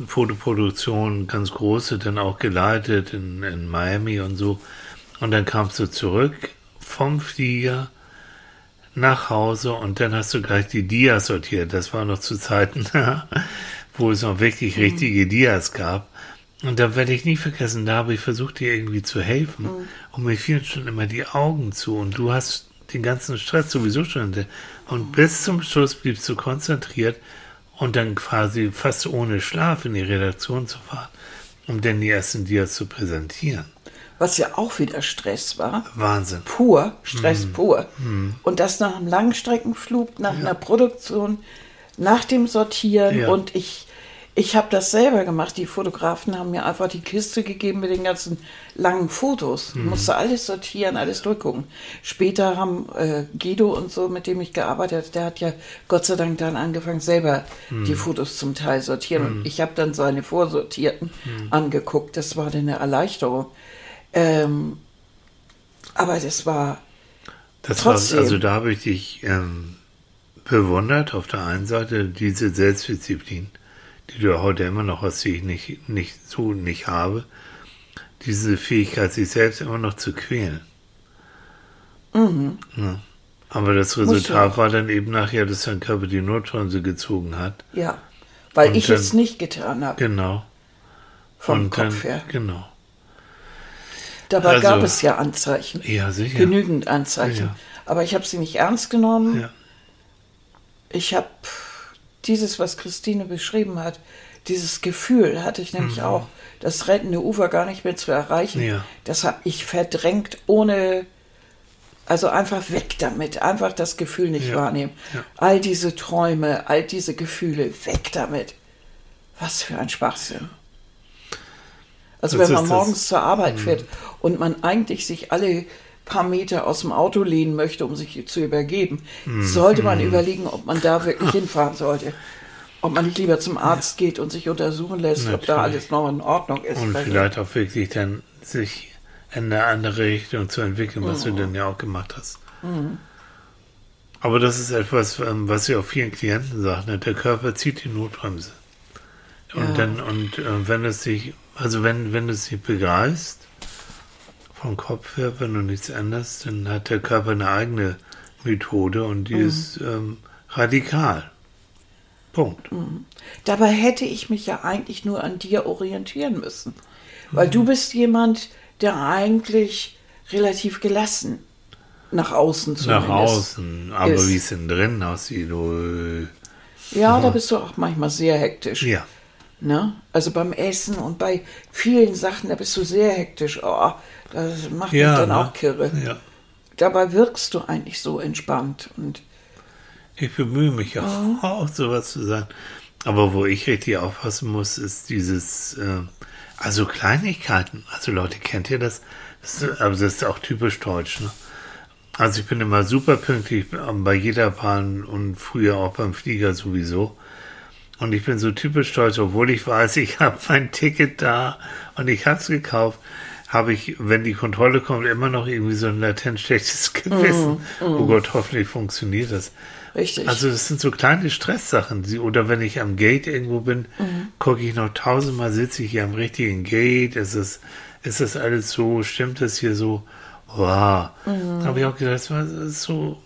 Fotoproduktion ganz große dann auch geleitet in, in Miami und so. Und dann kamst du zurück vom Flieger nach Hause und dann hast du gleich die Dias sortiert. Das war noch zu Zeiten, *laughs* wo es noch wirklich richtige Dias gab. Und da werde ich nie vergessen, da habe ich versucht, dir irgendwie zu helfen. Und mir fielen schon immer die Augen zu. Und du hast den ganzen Stress sowieso schon. hinter- Und bis zum Schluss bliebst du konzentriert und dann quasi fast ohne Schlaf in die Redaktion zu fahren, um dann die ersten Dias zu präsentieren. Was ja auch wieder Stress war. Wahnsinn. Pur, Stress pur. Und das nach einem Langstreckenflug, nach einer Produktion, nach dem Sortieren. Ja. Und ich, ich habe das selber gemacht. Die Fotografen haben mir einfach die Kiste gegeben mit den ganzen langen Fotos. Ich musste alles sortieren, alles durchgucken. Später haben äh, Guido und so, mit dem ich gearbeitet habe, der hat ja Gott sei Dank dann angefangen, selber die Fotos zum Teil sortieren. Und ich habe dann seine vorsortierten angeguckt. Das war dann eine Erleichterung. Ähm, aber das war Das Trotzdem. war, also da habe ich dich ähm, bewundert, auf der einen Seite diese Selbstdisziplin, die du heute immer noch hast, die ich nicht, nicht so nicht habe. Diese Fähigkeit, sich selbst immer noch zu quälen. Ja. Aber das Mhm. Resultat war dann eben nachher, dass dein Körper die Notbremse gezogen hat. Ja, weil Und ich dann- es nicht getan habe, Genau. vom Und Kopf dann, her. Genau. Dabei also- gab es ja Anzeichen, Ja, sicher. genügend Anzeichen. Ja. Aber ich habe sie nicht ernst genommen. Ja. Ich habe dieses, was Christine beschrieben hat, dieses Gefühl hatte ich nämlich auch, das rettende Ufer gar nicht mehr zu erreichen. Mhm. Ja. Das habe ich verdrängt, ohne, also einfach weg damit, einfach das Gefühl nicht Ja. wahrnehmen. Ja. All diese Träume, all diese Gefühle, weg damit. Was für ein Schwachsinn. Also Das wenn man ist das- Mhm. morgens zur Arbeit fährt und man eigentlich sich alle paar Meter aus dem Auto lehnen möchte, um sich zu übergeben, Mhm. sollte man überlegen, ob man da wirklich hinfahren sollte. Ob man nicht lieber zum Arzt geht und sich untersuchen lässt, ob da Natürlich. alles noch in Ordnung ist. Und Weil- vielleicht auch wirklich dann sich in eine andere Richtung zu entwickeln, was Mhm. du dann ja auch gemacht hast. Aber das ist etwas, ähm, was ich auch vielen Klienten sage, ne? der Körper zieht die Notbremse. Und Ja. dann, und äh, wenn es sich, also wenn, wenn du es nicht begreifst, vom Kopf her, wenn du nichts änderst, dann hat der Körper eine eigene Methode und die Mhm. ist ähm, radikal. Punkt. Dabei hätte ich mich ja eigentlich nur an dir orientieren müssen. Weil du bist jemand, der eigentlich relativ gelassen nach außen zumindest. Nach außen, aber wie es denn drin aussieht, oh, äh, Ja, da bist du auch manchmal sehr hektisch. ja. Ne? Also beim Essen und bei vielen Sachen, da bist du sehr hektisch. Oh, das macht mich Ja, dann ne? auch kirre. Ja. Dabei wirkst du eigentlich so entspannt. Und Ich bemühe mich auch, *laughs* auch sowas zu sein. Aber wo ich richtig aufpassen muss, ist dieses, äh, also Kleinigkeiten. Also Leute, kennt ihr das? das ist, aber das ist auch typisch deutsch. Ne? Also ich bin immer super pünktlich ähm, bei jeder Bahn und früher auch beim Flieger sowieso. Und ich bin so typisch deutsch, obwohl ich weiß, ich *laughs* habe mein Ticket da und ich habe es gekauft, habe ich, wenn die Kontrolle kommt, immer noch irgendwie so ein latent schlechtes *laughs* Gewissen. Oh Gott, hoffentlich funktioniert das. richtig. Also das sind so kleine Stresssachen. Die, oder wenn ich am Gate irgendwo bin, gucke ich noch tausendmal, sitze ich hier am richtigen Gate, ist es, ist das alles so, stimmt das hier so? Wow. Da habe ich auch gedacht, das ist so,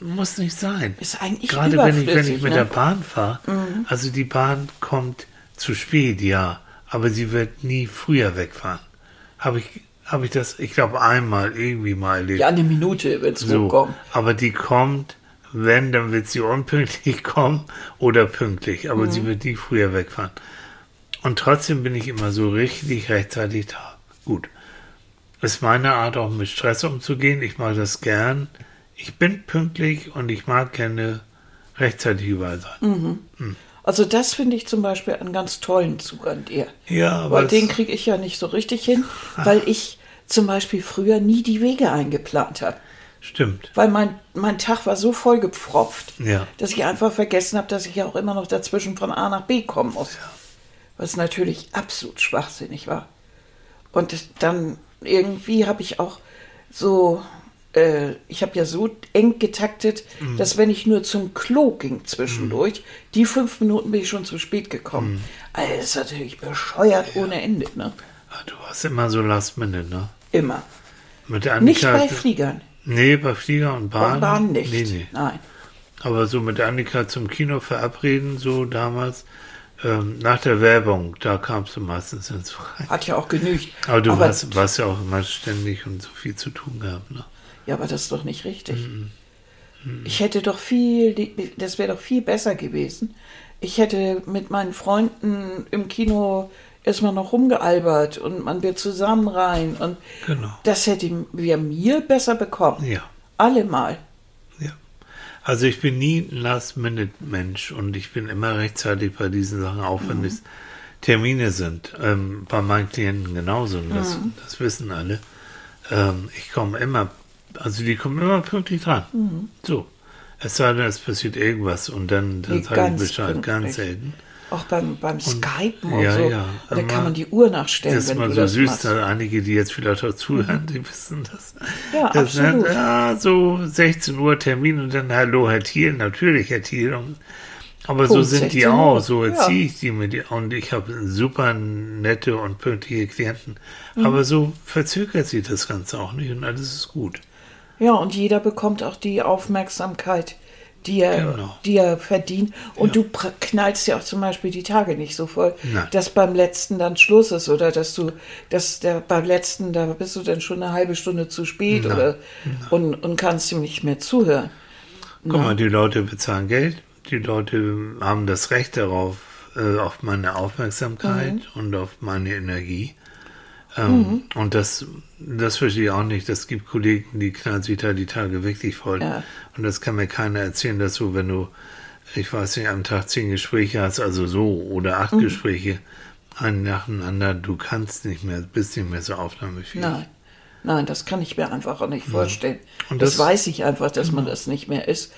muss nicht sein. Ist eigentlich Gerade wenn ich, wenn ich mit ne? der Bahn fahre, also die Bahn kommt zu spät, ja, aber sie wird nie früher wegfahren. Habe ich, habe ich das, ich glaube einmal irgendwie mal erlebt. ja, eine Minute, wenn es So, hochkommt. aber die kommt, wenn, dann wird sie unpünktlich *laughs* kommen oder pünktlich, aber sie wird nie früher wegfahren. Und trotzdem bin ich immer so richtig rechtzeitig da. Gut. Ist meine Art, auch mit Stress umzugehen. Ich mag das gern. Ich bin pünktlich und ich mag gerne rechtzeitig überall sein. Also das finde ich zum Beispiel einen ganz tollen Zug an dir. Ja, aber Weil den kriege ich ja nicht so richtig hin, *laughs* weil ich zum Beispiel früher nie die Wege eingeplant habe. Stimmt. Weil mein, mein Tag war so vollgepfropft, Ja. dass ich einfach vergessen habe, dass ich ja auch immer noch dazwischen von A nach B kommen muss. Was natürlich absolut schwachsinnig war. Und dann irgendwie habe ich auch so, äh, ich habe ja so eng getaktet, Mhm. dass wenn ich nur zum Klo ging zwischendurch, die fünf Minuten bin ich schon zu spät gekommen. Mhm. Also das ist natürlich bescheuert ohne Ende, ne? Ah, Du warst immer so last minute, ne? Immer. Mit Nicht bei Fliegern. Nee, bei Flieger und Bahn. Bahn, Bahn nicht. Nee, nee. Nein. Aber so mit Annika zum Kino verabreden, so damals, ähm, nach der Werbung, da kamst du meistens ins rein. Hat ja auch genügt. Aber du warst, warst ja auch immer ständig und so viel zu tun gehabt, ne? Ja, aber das ist doch nicht richtig. Mhm. Ich hätte doch viel, das wäre doch viel besser gewesen. Ich hätte mit meinen Freunden im Kino erstmal noch rumgealbert und man wird zusammen rein und Genau. das hätten wir mir besser bekommen. Ja. Allemal. Ja. Also ich bin nie ein Last-Minute-Mensch und ich bin immer rechtzeitig bei diesen Sachen, auch wenn es Termine sind. Ähm, bei meinen Klienten genauso, und das, das wissen alle. Ähm, ich komme immer, also die kommen immer pünktlich dran. So. Es sei denn, es passiert irgendwas und dann, dann Nee, sage ich Bescheid, pünktlich. ganz selten. Auch beim, beim Skypen und ja, so. ja. Da kann man die Uhr nachstellen, Das ist mal so süß, machst. da einige, die jetzt vielleicht auch zuhören, die wissen das. Ja, das absolut. Sind, ja, so 16 Uhr Termin und dann Hallo, Herr Thiel, natürlich, Herr Thiel. Und, aber so Punkt, sind die 16 Uhr. auch, so Ja. erziehe ich die mit die. Und ich habe super nette und pünktliche Klienten. Mhm. Aber so verzögert sich das Ganze auch nicht und alles ist gut. Ja, und jeder bekommt auch die Aufmerksamkeit, die er, Genau. die er verdient. Und du pr- knallst ja auch zum Beispiel die Tage nicht so voll, Nein. dass beim letzten dann Schluss ist oder dass du, dass der beim letzten, da bist du dann schon eine halbe Stunde zu spät Nein. oder und, und kannst ihm nicht mehr zuhören. Guck mal, die Leute bezahlen Geld, die Leute haben das Recht darauf, äh, auf meine Aufmerksamkeit und auf meine Energie. Ähm, Und das, das verstehe ich auch nicht. Das gibt Kollegen, die sich da die Tage wirklich voll. Ja. Und das kann mir keiner erzählen, dass du, wenn du, ich weiß nicht, am Tag zehn Gespräche hast, also so, oder acht Gespräche, ein nacheinander, du kannst nicht mehr, bist nicht mehr so aufnahmefähig. Nein. Nein, das kann ich mir einfach auch nicht vorstellen. Und das, das- Mhm. weiß ich einfach, dass man das nicht mehr ist.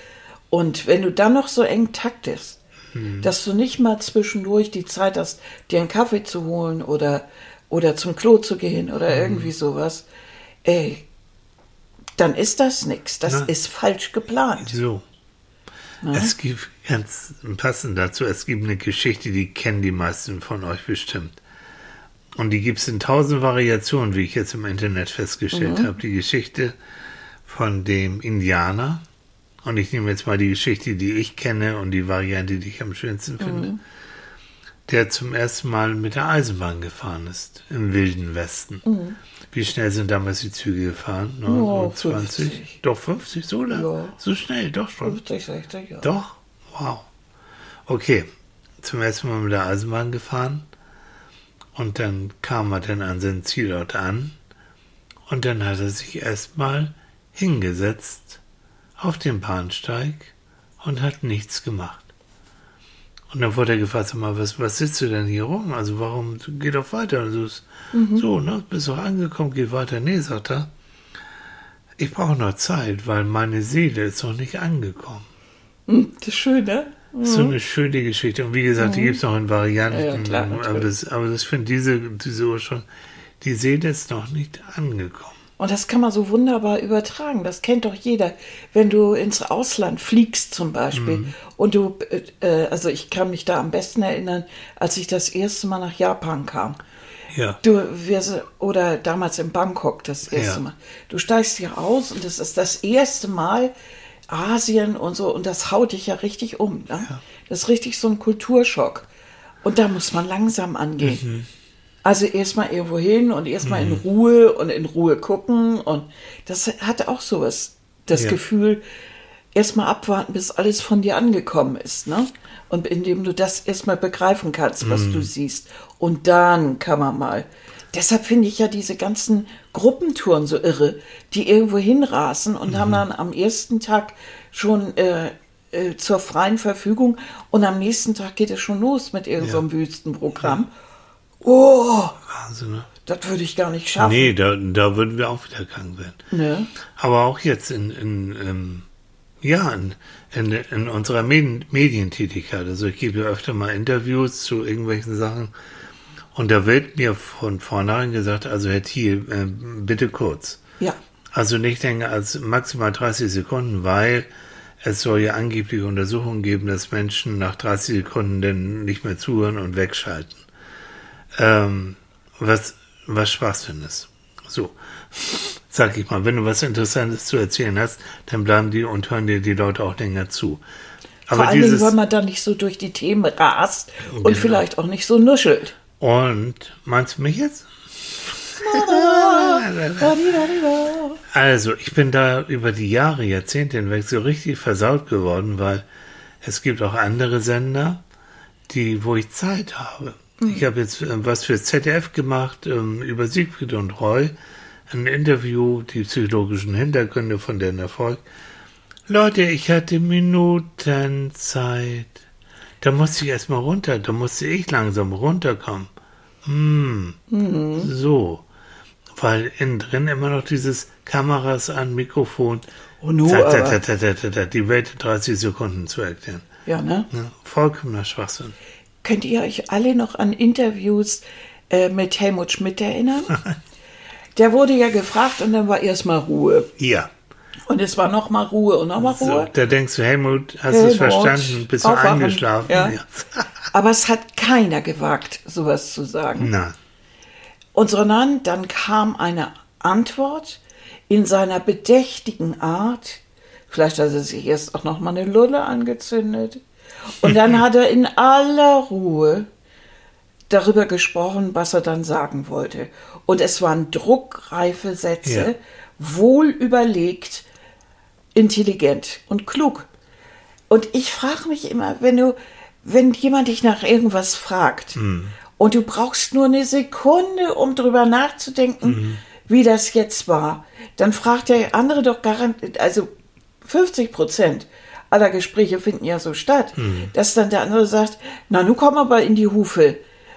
Und wenn du dann noch so eng taktest, Mhm. dass du nicht mal zwischendurch die Zeit hast, dir einen Kaffee zu holen oder, oder zum Klo zu gehen oder Mhm. irgendwie sowas, ey, dann ist das nichts. Das Nein. ist falsch geplant. So. Es gibt ganz passend dazu, es gibt eine Geschichte, die kennen die meisten von euch bestimmt. Und die gibt es in tausend Variationen, wie ich jetzt im Internet festgestellt habe. Die Geschichte von dem Indianer. Und ich nehme jetzt mal die Geschichte, die ich kenne und die Variante, die ich am schönsten finde. Der zum ersten Mal mit der Eisenbahn gefahren ist, im Wilden Westen. Wie schnell sind damals die Züge gefahren? Ne? Oh, So 20? 50. Doch, 50, so lang? Ja. So schnell, doch schon. 50, 60, ja. Doch? Wow. Okay, zum ersten Mal mit der Eisenbahn gefahren und dann kam er dann an seinen Zielort an und dann hat er sich erstmal hingesetzt auf den Bahnsteig und hat nichts gemacht. Und dann wurde er gefragt, sag mal, was, was sitzt du denn hier rum? Also warum, geh doch weiter. Und so, ist, so ne, bist doch angekommen, geh weiter. Nee, sagt er, ich brauche noch Zeit, weil meine Seele ist noch nicht angekommen. Hm, Das ist schön, ne? Das ist so eine schöne Geschichte. Und wie gesagt, die gibt es noch in Varianten. Ja, ja, klar, aber das, aber das finde diese, diese Uhr schon, die Seele ist noch nicht angekommen. Und das kann man so wunderbar übertragen. Das kennt doch jeder. Wenn du ins Ausland fliegst zum Beispiel Mhm. und du, äh, also ich kann mich da am besten erinnern, als ich das erste Mal nach Japan kam. Ja. Du, wir, oder damals in Bangkok das erste Ja. Mal. Du steigst hier aus und das ist das erste Mal Asien und so und das haut dich ja richtig um. Ne? Das ist richtig so ein Kulturschock. Und da muss man langsam angehen. Mhm. Also erstmal irgendwo hin und erstmal in Ruhe und in Ruhe gucken. Und das hat auch sowas, das Ja. Gefühl, erstmal abwarten, bis alles von dir angekommen ist. Ne? Und indem du das erstmal begreifen kannst, was du siehst. Und dann kann man mal. Deshalb finde ich ja diese ganzen Gruppentouren so irre, die irgendwo hinrasen und haben dann am ersten Tag schon äh, äh, zur freien Verfügung und am nächsten Tag geht es schon los mit irgendeinem so einem Wüstenprogramm. Oh, Wahnsinn, ne? Das würde ich gar nicht schaffen. Nee, da, da würden wir auch wieder krank werden. Ne? Aber auch jetzt in, in, ähm, ja, in, in, in unserer Medien, Medientätigkeit. Also ich gebe ja öfter mal Interviews zu irgendwelchen Sachen. Und da wird mir von vornherein gesagt, also Herr Thiel, äh, bitte kurz. Ja. Also nicht länger als maximal 30 Sekunden, weil es soll ja angeblich Untersuchungen geben, dass Menschen nach 30 Sekunden dann nicht mehr zuhören und wegschalten. Ähm, was, was Schwachsinn ist. So, sag ich mal, wenn du was Interessantes zu erzählen hast, dann bleiben die und hören dir die Leute auch länger zu. Vor allen Dingen, weil man da nicht so durch die Themen rast und Genau. vielleicht auch nicht so nuschelt. Und meinst du mich jetzt? *laughs* Also, ich bin da über die Jahre, Jahrzehnte hinweg so richtig versaut geworden, weil es gibt auch andere Sender, die, wo ich Zeit habe. Ich habe jetzt äh, was für ZDF gemacht ähm, über Siegfried und Roy, ein Interview, die psychologischen Hintergründe von deren Erfolg. Leute, ich hatte Minuten Zeit. Da musste ich erstmal runter, da musste ich langsam runterkommen. Hm, so. Weil innen drin immer noch dieses Kameras an, Mikrofon. Oh, no, Zack, zack, zack, die Welt in 30 Sekunden zu erklären. Ja, ne? Vollkommener Schwachsinn. Könnt ihr euch alle noch an Interviews äh, mit Helmut Schmidt erinnern? *laughs* Der wurde ja gefragt und dann war erstmal Ruhe. Ja. Und es war nochmal Ruhe und nochmal So, Ruhe. da denkst du, Helmut, hast du es verstanden? Bist du eingeschlafen? Ja. *laughs* Aber es hat keiner gewagt, sowas zu sagen. Na, Und sondern dann kam eine Antwort in seiner bedächtigen Art. Vielleicht hat er sich erst auch noch mal eine Lulle angezündet. Und dann hat er in aller Ruhe darüber gesprochen, was er dann sagen wollte. Und es waren druckreife Sätze, Ja. wohl überlegt, intelligent und klug. Und ich frage mich immer, wenn du, wenn jemand dich nach irgendwas fragt und du brauchst nur eine Sekunde, um drüber nachzudenken, wie das jetzt war, dann fragt der andere doch garantiert, also 50 Prozent aller Gespräche finden ja so statt, dass dann der andere sagt, na, nun komm aber in die Hufe.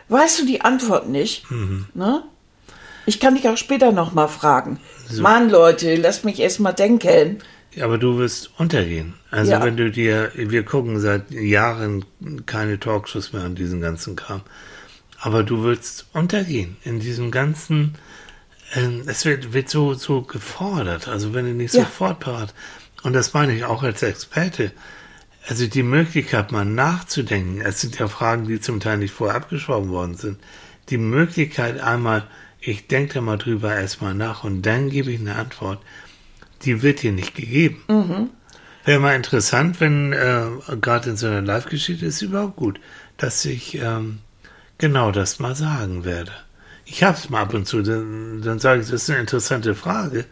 Weißt du die Antwort nicht? Ne? Ich kann dich auch später noch mal fragen. Mann, Leute, lasst mich erst mal denken. aber du wirst untergehen. Also Ja. wenn du dir, wir gucken seit Jahren keine Talkshows mehr an diesen ganzen Kram. Aber du wirst untergehen in diesem ganzen, ähm, es wird, wird so, so gefordert. Also wenn du nicht Ja. sofort parat, und das meine ich auch als Experte, also die Möglichkeit mal nachzudenken, es sind ja Fragen, die zum Teil nicht vorher abgesprochen worden sind, die Möglichkeit einmal, ich denke da mal drüber erstmal nach und dann gebe ich eine Antwort, die wird dir nicht gegeben. Wäre mal interessant, wenn äh, gerade in so einer Live-Geschichte ist überhaupt gut, dass ich ähm, genau das mal sagen werde. Ich habe es mal ab und zu, dann, dann sage ich, das ist eine interessante Frage,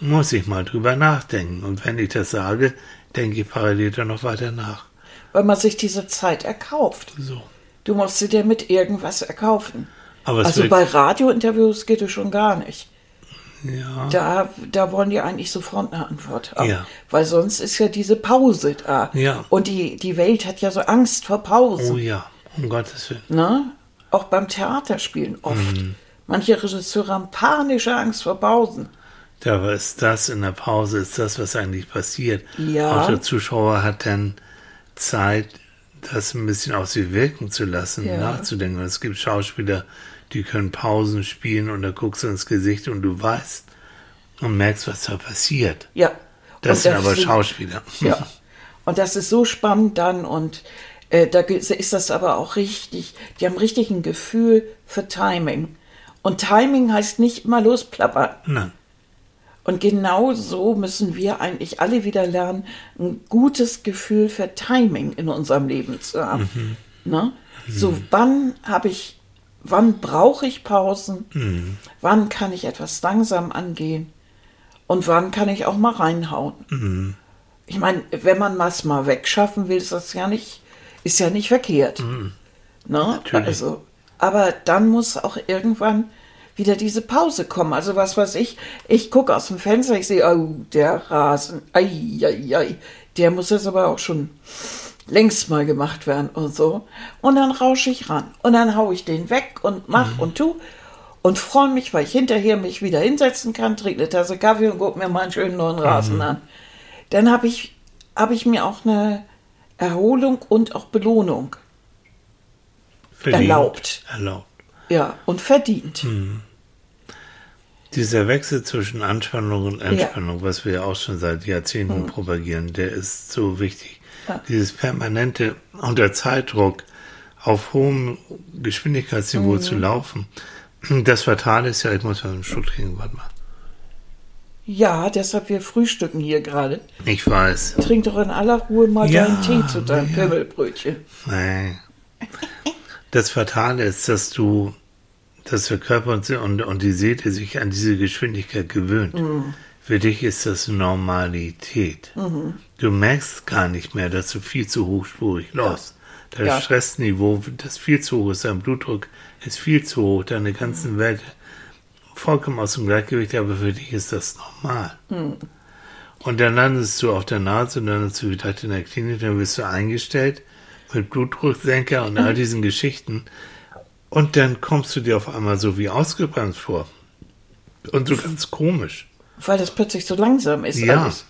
muss ich mal drüber nachdenken. Und wenn ich das sage, denke ich parallel dann noch weiter nach. weil man sich diese Zeit erkauft. So. Du musst sie dir mit irgendwas erkaufen. Aber Also bei Radiointerviews geht es schon gar nicht. ja, Da, da wollen die eigentlich sofort eine Antwort haben. Ja. Weil sonst ist ja diese Pause da. Ja. Und die, die Welt hat ja so Angst vor Pausen. oh ja, um Gottes Willen. Ne? Auch beim Theaterspielen oft. Mhm. Manche Regisseure haben panische Angst vor Pausen. Da aber ist das in der Pause, ist das, was eigentlich passiert. Ja. Auch der Zuschauer hat dann Zeit, das ein bisschen auf sie wirken zu lassen, Ja. nachzudenken. Und es gibt Schauspieler, die können Pausen spielen und da guckst du ins Gesicht und du weißt und merkst, was da passiert. Ja. Das Und sind aber Schauspieler. Ja. *laughs* Und das ist so spannend dann und äh, da ist das aber auch richtig, die haben richtig ein Gefühl für Timing. Und Timing heißt nicht immer losplappern. Nein. Und genau so müssen wir eigentlich alle wieder lernen, ein gutes Gefühl für Timing in unserem Leben zu haben. Ne? So, wann habe ich, wann brauche ich Pausen? Wann kann ich etwas langsam angehen? Und wann kann ich auch mal reinhauen? Ich meine, wenn man was mal wegschaffen will, ist das ja nicht, ist ja nicht verkehrt. Ne? Natürlich. Also, aber dann muss auch irgendwann wieder diese Pause kommen. Also was weiß ich, ich gucke aus dem Fenster, ich sehe, oh, der Rasen, ei, ei, ei, der muss jetzt aber auch schon längst mal gemacht werden und so. Und dann rausche ich ran und dann hau ich den weg und mach und tu. und freue mich, weil ich hinterher mich wieder hinsetzen kann, trinke eine Tasse Kaffee und gucke mir mal einen schönen neuen Rasen an. Dann habe ich, hab ich mir auch eine Erholung und auch Belohnung Verdient. erlaubt. Erlaubt. Ja, und verdient. Dieser Wechsel zwischen Anspannung und Entspannung, was wir ja auch schon seit Jahrzehnten propagieren, der ist so wichtig. Ja. Dieses permanente unter Zeitdruck auf hohem Geschwindigkeitsniveau zu laufen. Das Fatale ist ja, ich muss mal einen Schluck trinken, warte mal. Ja, deshalb wir frühstücken hier gerade. Ich weiß. Trink doch in aller Ruhe mal Ja, deinen Tee zu deinem ja. Pimmelbrötchen. Nein. Das Fatale ist, dass du, dass der Körper und, und, und die Seele sich an diese Geschwindigkeit gewöhnt. Für dich ist das Normalität. Du merkst gar nicht mehr, dass du viel zu hochspurig läufst. Dein Ja. Stressniveau, das viel zu hoch ist, dein Blutdruck ist viel zu hoch, deine ganzen Welt vollkommen aus dem Gleichgewicht, aber für dich ist das normal. Und dann landest du auf der Nase und dann landest du vielleicht in der Klinik, dann wirst du eingestellt mit Blutdrucksenker und all diesen Geschichten. Und dann kommst du dir auf einmal so wie ausgebremst vor. Und so ganz komisch. Weil das plötzlich so langsam ist Ja. alles.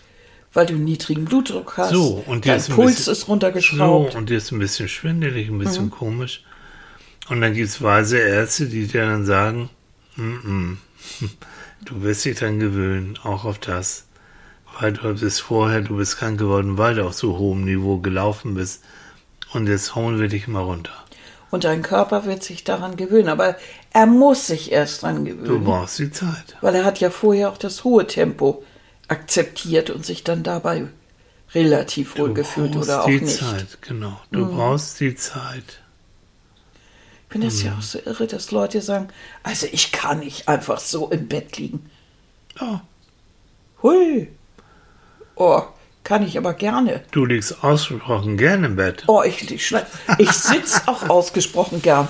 Weil du niedrigen Blutdruck hast. So, und dein ist Puls bisschen- ist runtergeschraubt. So, und dir ist ein bisschen schwindelig, ein bisschen komisch. Und dann gibt es weise Ärzte, die dir dann sagen, "Mm-mm, du wirst dich dann gewöhnen, auch auf das. Weil du bist vorher, du bist krank geworden, weil du auf so hohem Niveau gelaufen bist. Und jetzt hauen wir dich mal runter. Und dein Körper wird sich daran gewöhnen. Aber er muss sich erst dran Du gewöhnen. brauchst die Zeit. Weil er hat ja vorher auch das hohe Tempo akzeptiert und sich dann dabei relativ wohl Du gefühlt brauchst oder auch die nicht. Zeit, genau. Du brauchst die Zeit. Ich finde das Mhm. ja auch so irre, dass Leute sagen, also ich kann nicht einfach so im Bett liegen. Ja, Hui. Oh, kann ich aber gerne. du liegst ausgesprochen gern im Bett. Oh, ich, ich, ich sitze auch ausgesprochen gern.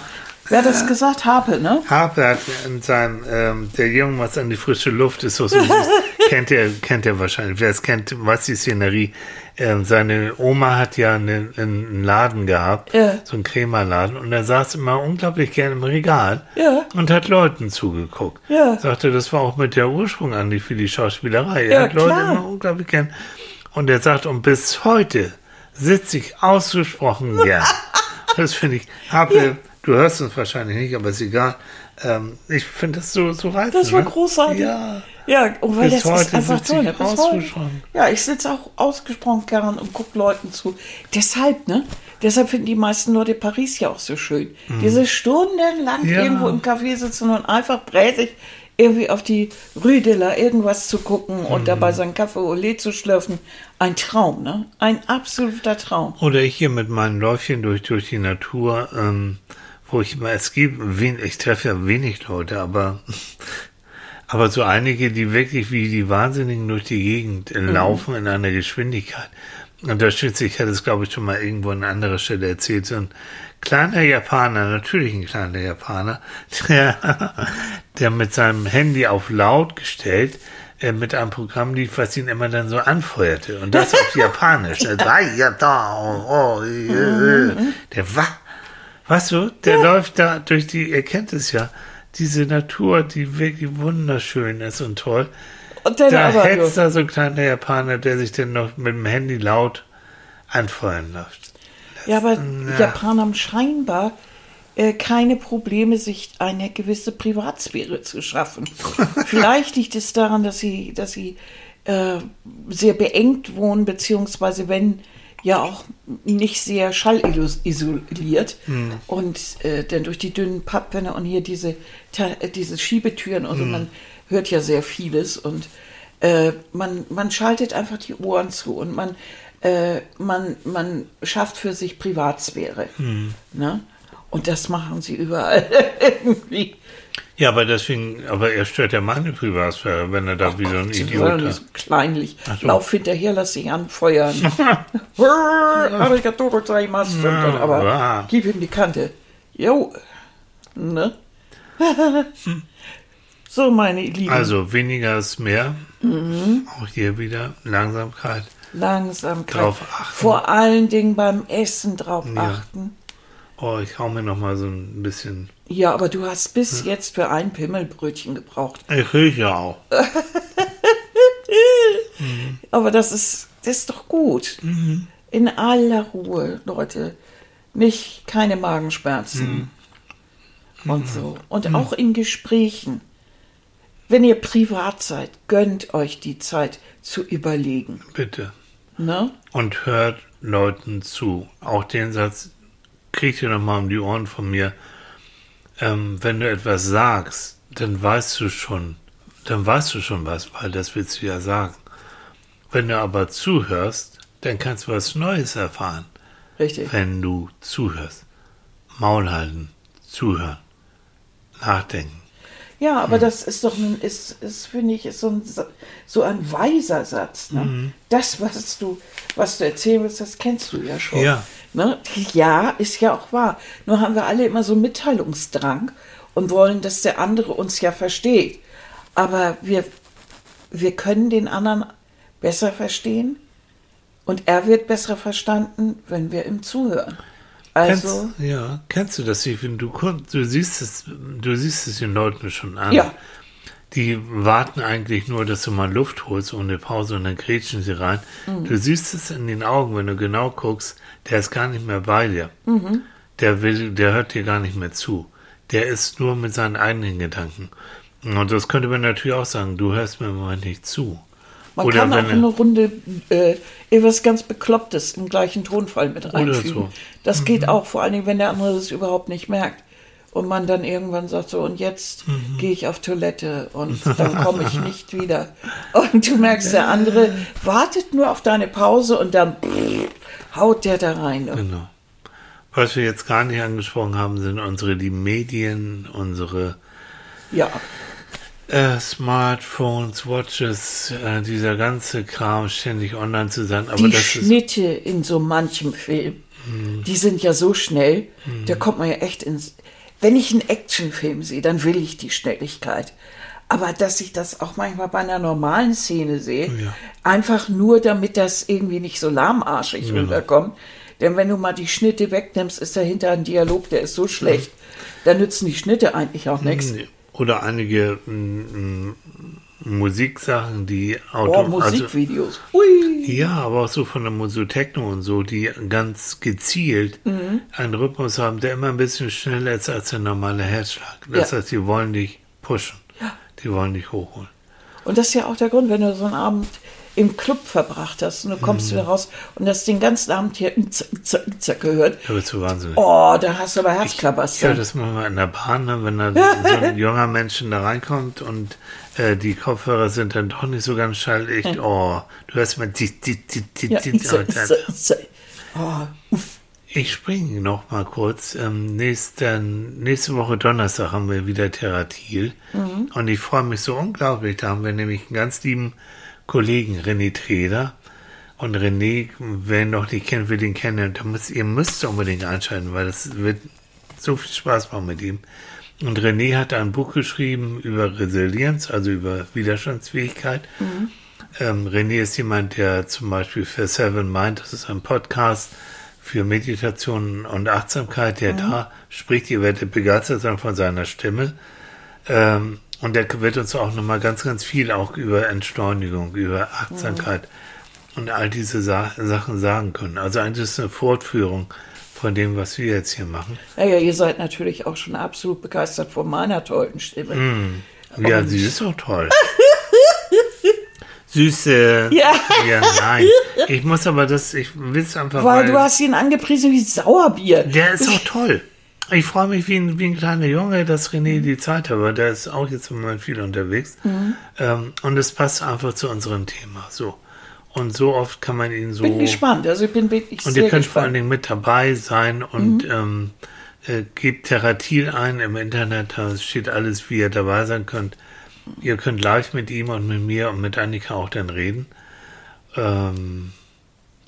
Wer das gesagt habe, ne? Harpe hat in seinem, ähm, der Junge was an die frische Luft ist so süß. *laughs* kennt er, kennt er wahrscheinlich. Wer es kennt, weiß die Szenerie. Ähm, seine Oma hat ja einen, einen Laden gehabt, Ja. so einen Krämerladen, und er saß immer unglaublich gern im Regal Ja. und hat Leuten zugeguckt. Ja. Sagte, das war auch mit der Ursprung an die für die Schauspielerei. Er hat Leute klar. immer unglaublich gern. Und er sagt, und bis heute sitze ich ausgesprochen *laughs* gern. das finde ich. Harpe, du hörst uns wahrscheinlich nicht, aber ist egal. Ähm, ich finde das so, so reizend. Das war ne? großartig. Ja. Ja, und weil Bis das heute ist einfach toll. ich ausgesprochen. Ja, ich sitze auch ausgesprochen gern und gucke Leuten zu. Deshalb, ne? Deshalb finden die meisten Leute Paris ja auch so schön. Diese stundenlang Mhm. Ja. irgendwo im Café sitzen und einfach bräsig irgendwie auf die Rue de la irgendwas zu gucken Mhm. und dabei seinen Kaffee au lait zu schlürfen. Ein Traum, ne? Ein absoluter Traum. Oder ich hier mit meinen Läufchen durch, durch die Natur, ähm, wo ich immer, es gibt, wen, ich treffe ja wenig Leute, aber, *laughs* aber so einige, die wirklich wie die Wahnsinnigen durch die Gegend äh, laufen in einer Geschwindigkeit. Und da steht sich, ich hatte es glaube ich schon mal irgendwo an anderer Stelle erzählt, so ein kleiner Japaner, natürlich ein kleiner Japaner, *laughs* der, der mit seinem Handy auf laut gestellt, äh, mit einem Programm lief, was ihn immer dann so anfeuerte. Und das auf *laughs* Japanisch. Ja. Der war, weißt du, der läuft da durch die, er kennt es ja, diese Natur, die wirklich wunderschön ist und toll. Und dann Da aber hetzt da so ein kleiner Japaner, der sich dann noch mit dem Handy laut anfeuern läuft. Ja, aber Ja. Japaner haben scheinbar äh, keine Probleme, sich eine gewisse Privatsphäre zu schaffen. *laughs* Vielleicht liegt es daran, dass sie, dass sie äh, sehr beengt wohnen, beziehungsweise wenn ja auch nicht sehr schallisoliert und äh, dann durch die dünnen Pappwände und hier diese, äh, diese Schiebetüren und so, man hört ja sehr vieles und äh, man, man schaltet einfach die Ohren zu und man, äh, man, man schafft für sich Privatsphäre. Ne? Und das machen sie überall *laughs* irgendwie. Ja, aber deswegen, aber er stört ja meine Privatsphäre, wenn er da wie so ein Sie Idiot nicht so kleinlich. Ach so. Lauf hinterher, lass dich anfeuern. *laughs* Arigato gozaimasu. Ja, aber gib ihm die Kante. Jo. Ne? So, meine Lieben. Also weniger ist mehr. Auch hier wieder Langsamkeit. Langsamkeit. drauf achten. Vor allen Dingen beim Essen drauf Ja. achten. Oh, ich hau mir noch mal so ein bisschen Ja, aber du hast bis jetzt für ein Pimmelbrötchen gebraucht. Ich rieche auch. *laughs* Aber das ist, das ist doch gut. In aller Ruhe, Leute. Nicht keine Magenschmerzen. Und so. Und auch in Gesprächen. Wenn ihr privat seid, gönnt euch die Zeit zu überlegen. Bitte. Ne? Und hört Leuten zu. Auch den Satz kriegt ihr nochmal um die Ohren von mir. Ähm, wenn du etwas sagst, dann weißt du schon, dann weißt du schon was, weil das willst du ja sagen. Wenn du aber zuhörst, dann kannst du was Neues erfahren, Richtig. wenn du zuhörst. Maul halten, zuhören, nachdenken. Ja, aber das ist doch ein, ist, ist finde ich, ist so ein, so ein weiser Satz. Ne? Das, was du, was du erzählen willst, das kennst du ja schon. Ja. Ne? Ja, ist ja auch wahr. Nur haben wir alle immer so Mitteilungsdrang und wollen, dass der andere uns ja versteht. Aber wir, wir können den anderen besser verstehen und er wird besser verstanden, wenn wir ihm zuhören. Also, kennst, ja, kennst du das? Ich finde, du, du siehst es, du siehst es den Leuten schon an. Ja. Die warten eigentlich nur, dass du mal Luft holst ohne Pause und dann grätschen sie rein. Mhm. Du siehst es in den Augen, wenn du genau guckst, der ist gar nicht mehr bei dir. Mhm. Der will, der hört dir gar nicht mehr zu. Der ist nur mit seinen eigenen Gedanken. Und das könnte man natürlich auch sagen, du hörst mir im Moment nicht zu. Man Oder kann auch eine Runde äh, etwas ganz Beklopptes im gleichen Tonfall mit reinfügen. so. Das Mhm. geht auch, vor allen Dingen, wenn der andere das überhaupt nicht merkt. Und man dann irgendwann sagt so, und jetzt Mhm. gehe ich auf Toilette und *laughs* dann komme ich nicht wieder. Und du merkst, der andere wartet nur auf deine Pause und dann haut der da rein. Genau. Was wir jetzt gar nicht angesprochen haben, sind unsere die Medien, unsere Ja, äh, Smartphones, Watches, äh, dieser ganze Kram ständig online zu sein. Aber die das ist Mhm. Schnitte in so manchem Film, die sind ja so schnell, da kommt man ja echt ins. Wenn ich einen Actionfilm sehe, dann will ich die Schnelligkeit. Aber dass ich das auch manchmal bei einer normalen Szene sehe, Ja. einfach nur damit das irgendwie nicht so lahmarschig rüberkommt. Denn wenn du mal die Schnitte wegnimmst, ist dahinter ein Dialog, der ist so schlecht. Da nützen die Schnitte eigentlich auch nichts. Nee. Oder einige mm, mm, Musiksachen, die Auto, Oh, Musikvideos. Ui. Also, ja, aber auch so von der Musik Techno und so, die ganz gezielt Mhm. einen Rhythmus haben, der immer ein bisschen schneller ist als der normale Herzschlag. Das Ja. heißt, die wollen dich pushen. Die wollen dich hochholen. Und das ist ja auch der Grund, wenn du so einen Abend im Club verbracht hast und du kommst Mhm. wieder raus und hast den ganzen Abend hier zack, zack, zack gehört. Bist du wahnsinnig. Oh, da hast du aber höre Herzklabaster. das manchmal in der Bahn, ne, wenn da so ein *laughs* junger Mensch da reinkommt und äh, die Kopfhörer sind dann doch nicht so ganz schallig. Oh, du hörst mal Ja. Oh. Ich springe noch mal kurz. Ähm, nächsten, nächste Woche Donnerstag haben wir wieder Theratil. Und ich freue mich so unglaublich. Da haben wir nämlich einen ganz lieben Kollegen, René Treder. Und René, wer ihn noch nicht kennt, will ihn kennen. Da müsst, ihr müsst unbedingt einschalten, weil das wird so viel Spaß machen mit ihm. Und René hat ein Buch geschrieben über Resilienz, also über Widerstandsfähigkeit. Ähm, René ist jemand, der zum Beispiel für Seven Mind, das ist ein Podcast für Meditation und Achtsamkeit, der da spricht. Ihr werdet begeistert sein von seiner Stimme. Ähm, und der wird uns auch nochmal ganz, ganz viel auch über Entschleunigung, über Achtsamkeit und all diese Sa Sachen sagen können. Also eigentlich ist eine Fortführung von dem, was wir jetzt hier machen. Naja, ihr seid natürlich auch schon absolut begeistert von meiner tollen Stimme. Mhm. Ja, Und- sie ist auch toll. *laughs* Süße. Ja. Ja, nein. Ich muss aber das, ich will es einfach, Weil du hast ihn angepriesen wie Sauerbier. Der ist auch toll. Ich freue mich wie ein, wie ein kleiner Junge, dass René die Zeit hat, weil der ist auch jetzt im Moment viel unterwegs. Mhm. Ähm, und es passt einfach zu unserem Thema. So. Und so oft kann man ihn so. Bin gespannt. Also ich bin wirklich Und ihr könnt vor allen gespannt. Dingen mit dabei sein und Mhm. ähm, äh, gebt Theratil ein im Internet, da steht alles, wie ihr dabei sein könnt. Ihr könnt live mit ihm und mit mir und mit Annika auch dann reden. Ähm,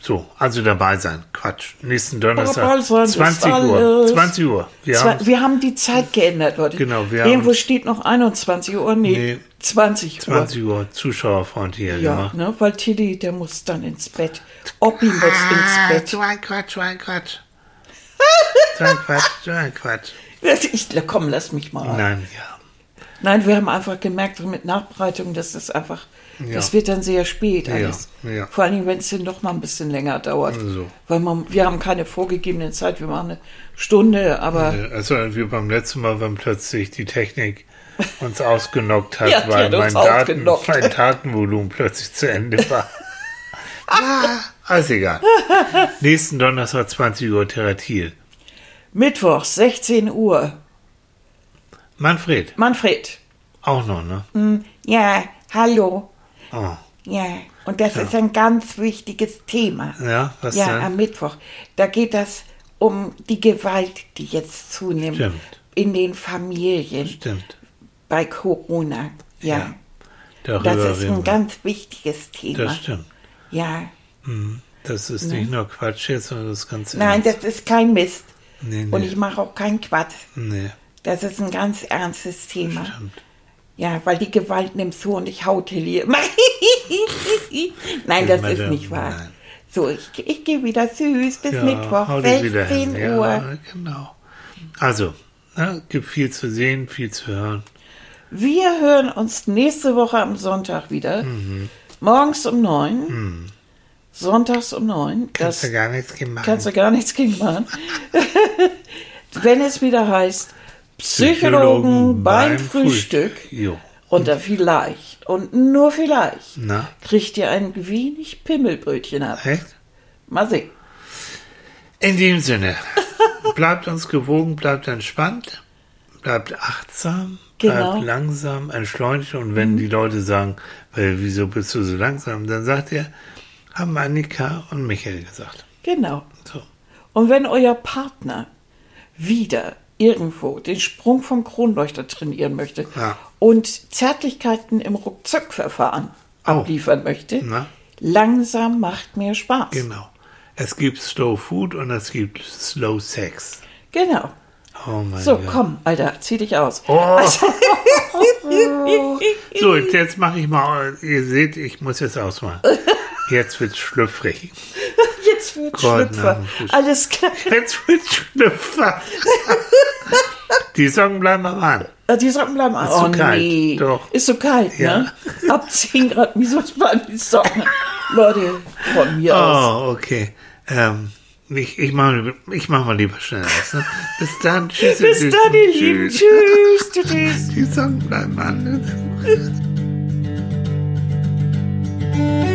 so, also dabei sein. Quatsch. Nächsten Donnerstag. Dabei sein ist 20 Uhr. alles. 20 Uhr. Wir Zwei, haben wir haben die Zeit geändert, Leute. Genau, wir Irgendwo haben- steht noch 21 Uhr. Nee, Nee. 20 Uhr. 20 Uhr zuschauerfreundlicher Ja, gemacht. ne, weil Tilly, der muss dann ins Bett. Oppi muss ins Bett. So ein Quatsch, so ein Quatsch. so ein Quatsch, so ein Quatsch. Ich, komm, lass mich mal. Nein, ja. Nein, wir haben einfach gemerkt, mit Nachbereitung, dass das einfach, Ja. das wird dann sehr spät alles. Ja, ja. Vor allem, wenn es dann doch mal ein bisschen länger dauert. So. Weil man, wir haben keine vorgegebene Zeit, wir machen eine Stunde, aber Also wie beim letzten Mal, wenn plötzlich die Technik uns *laughs* ausgenockt hat, Ja, weil mein, Daten, mein Datenvolumen plötzlich zu Ende war. *laughs* ah, alles egal. Nächsten Donnerstag 20 Uhr Theratil. Mittwoch, 16 Uhr. Manfred, Manfred. auch noch, ne? Ja, hallo. Oh. Ja, und das ist ein ganz wichtiges Thema. Ja, was ja, denn? am Mittwoch. Da geht das um die Gewalt, die jetzt zunimmt Stimmt. in den Familien Stimmt. bei Corona. Ja, Darüber das ist ein ganz wichtiges Thema. Das stimmt. Ja, Das ist nicht nur Quatsch jetzt, sondern das Ganze. nein, das ist kein Mist. nee, nee, Und ich mache auch keinen Quatsch. nee, Das ist ein ganz ernstes Thema. stimmt. Ja, weil die Gewalt nimmt zu und ich hau till hier. *laughs* Nein, das ist nicht wahr. nein. So, ich, ich gehe wieder süß bis Ja, Mittwoch, hau dich wieder 16 hin. Uhr. Ja, genau. Also, ne, gibt viel zu sehen, viel zu hören. Wir hören uns nächste Woche am Sonntag wieder. Mhm. Morgens um neun. Sonntags um neun. Kannst Das du gar nichts gegen machen. kannst du gar nichts gegen machen. *laughs* Wenn es wieder heißt Psychologen, beim, Frühstück. Und da vielleicht und nur vielleicht Na, kriegt ihr ein wenig Pimmelbrötchen ab. echt? Mal sehen. In dem Sinne, *laughs* bleibt uns gewogen, bleibt entspannt, bleibt achtsam, Genau. bleibt langsam, entschleunigt. Und wenn die Leute sagen, weil, wieso bist du so langsam, dann sagt ihr, haben Annika und Michael gesagt. Genau. So. Und wenn euer Partner wieder irgendwo den Sprung vom Kronleuchter trainieren möchte Ja. und Zärtlichkeiten im Ruckzuckverfahren Oh. abliefern möchte, Na? langsam macht mehr Spaß. Genau. Es gibt Slow Food und es gibt Slow Sex. Genau. Oh mein So, Gott. komm, Alter, zieh dich aus. Oh. *laughs* so, jetzt mache ich mal. Ihr seht, ich muss jetzt ausmachen. Jetzt wird's schlüpfrig. Fritz Schlüpfer. Alles klar. Fritz Fritz Schlüpfer. Die Socken bleiben aber an. Ah, die Socken bleiben an. Ist oh so kalt. nee. Doch. Ist so kalt, ne? ja. ne? Ab 10 Grad, wieso bleiben die Socken? Leute, von mir oh, aus. Oh, okay. Ähm, ich, ich mache ich mach mal lieber schnell aus. Ne? Bis dann. *laughs* Tschüss. Bis tschüss, dann, ihr Lieben. *laughs* Tschüss. Tschüss. Die Socken bleiben an. Ne? *laughs*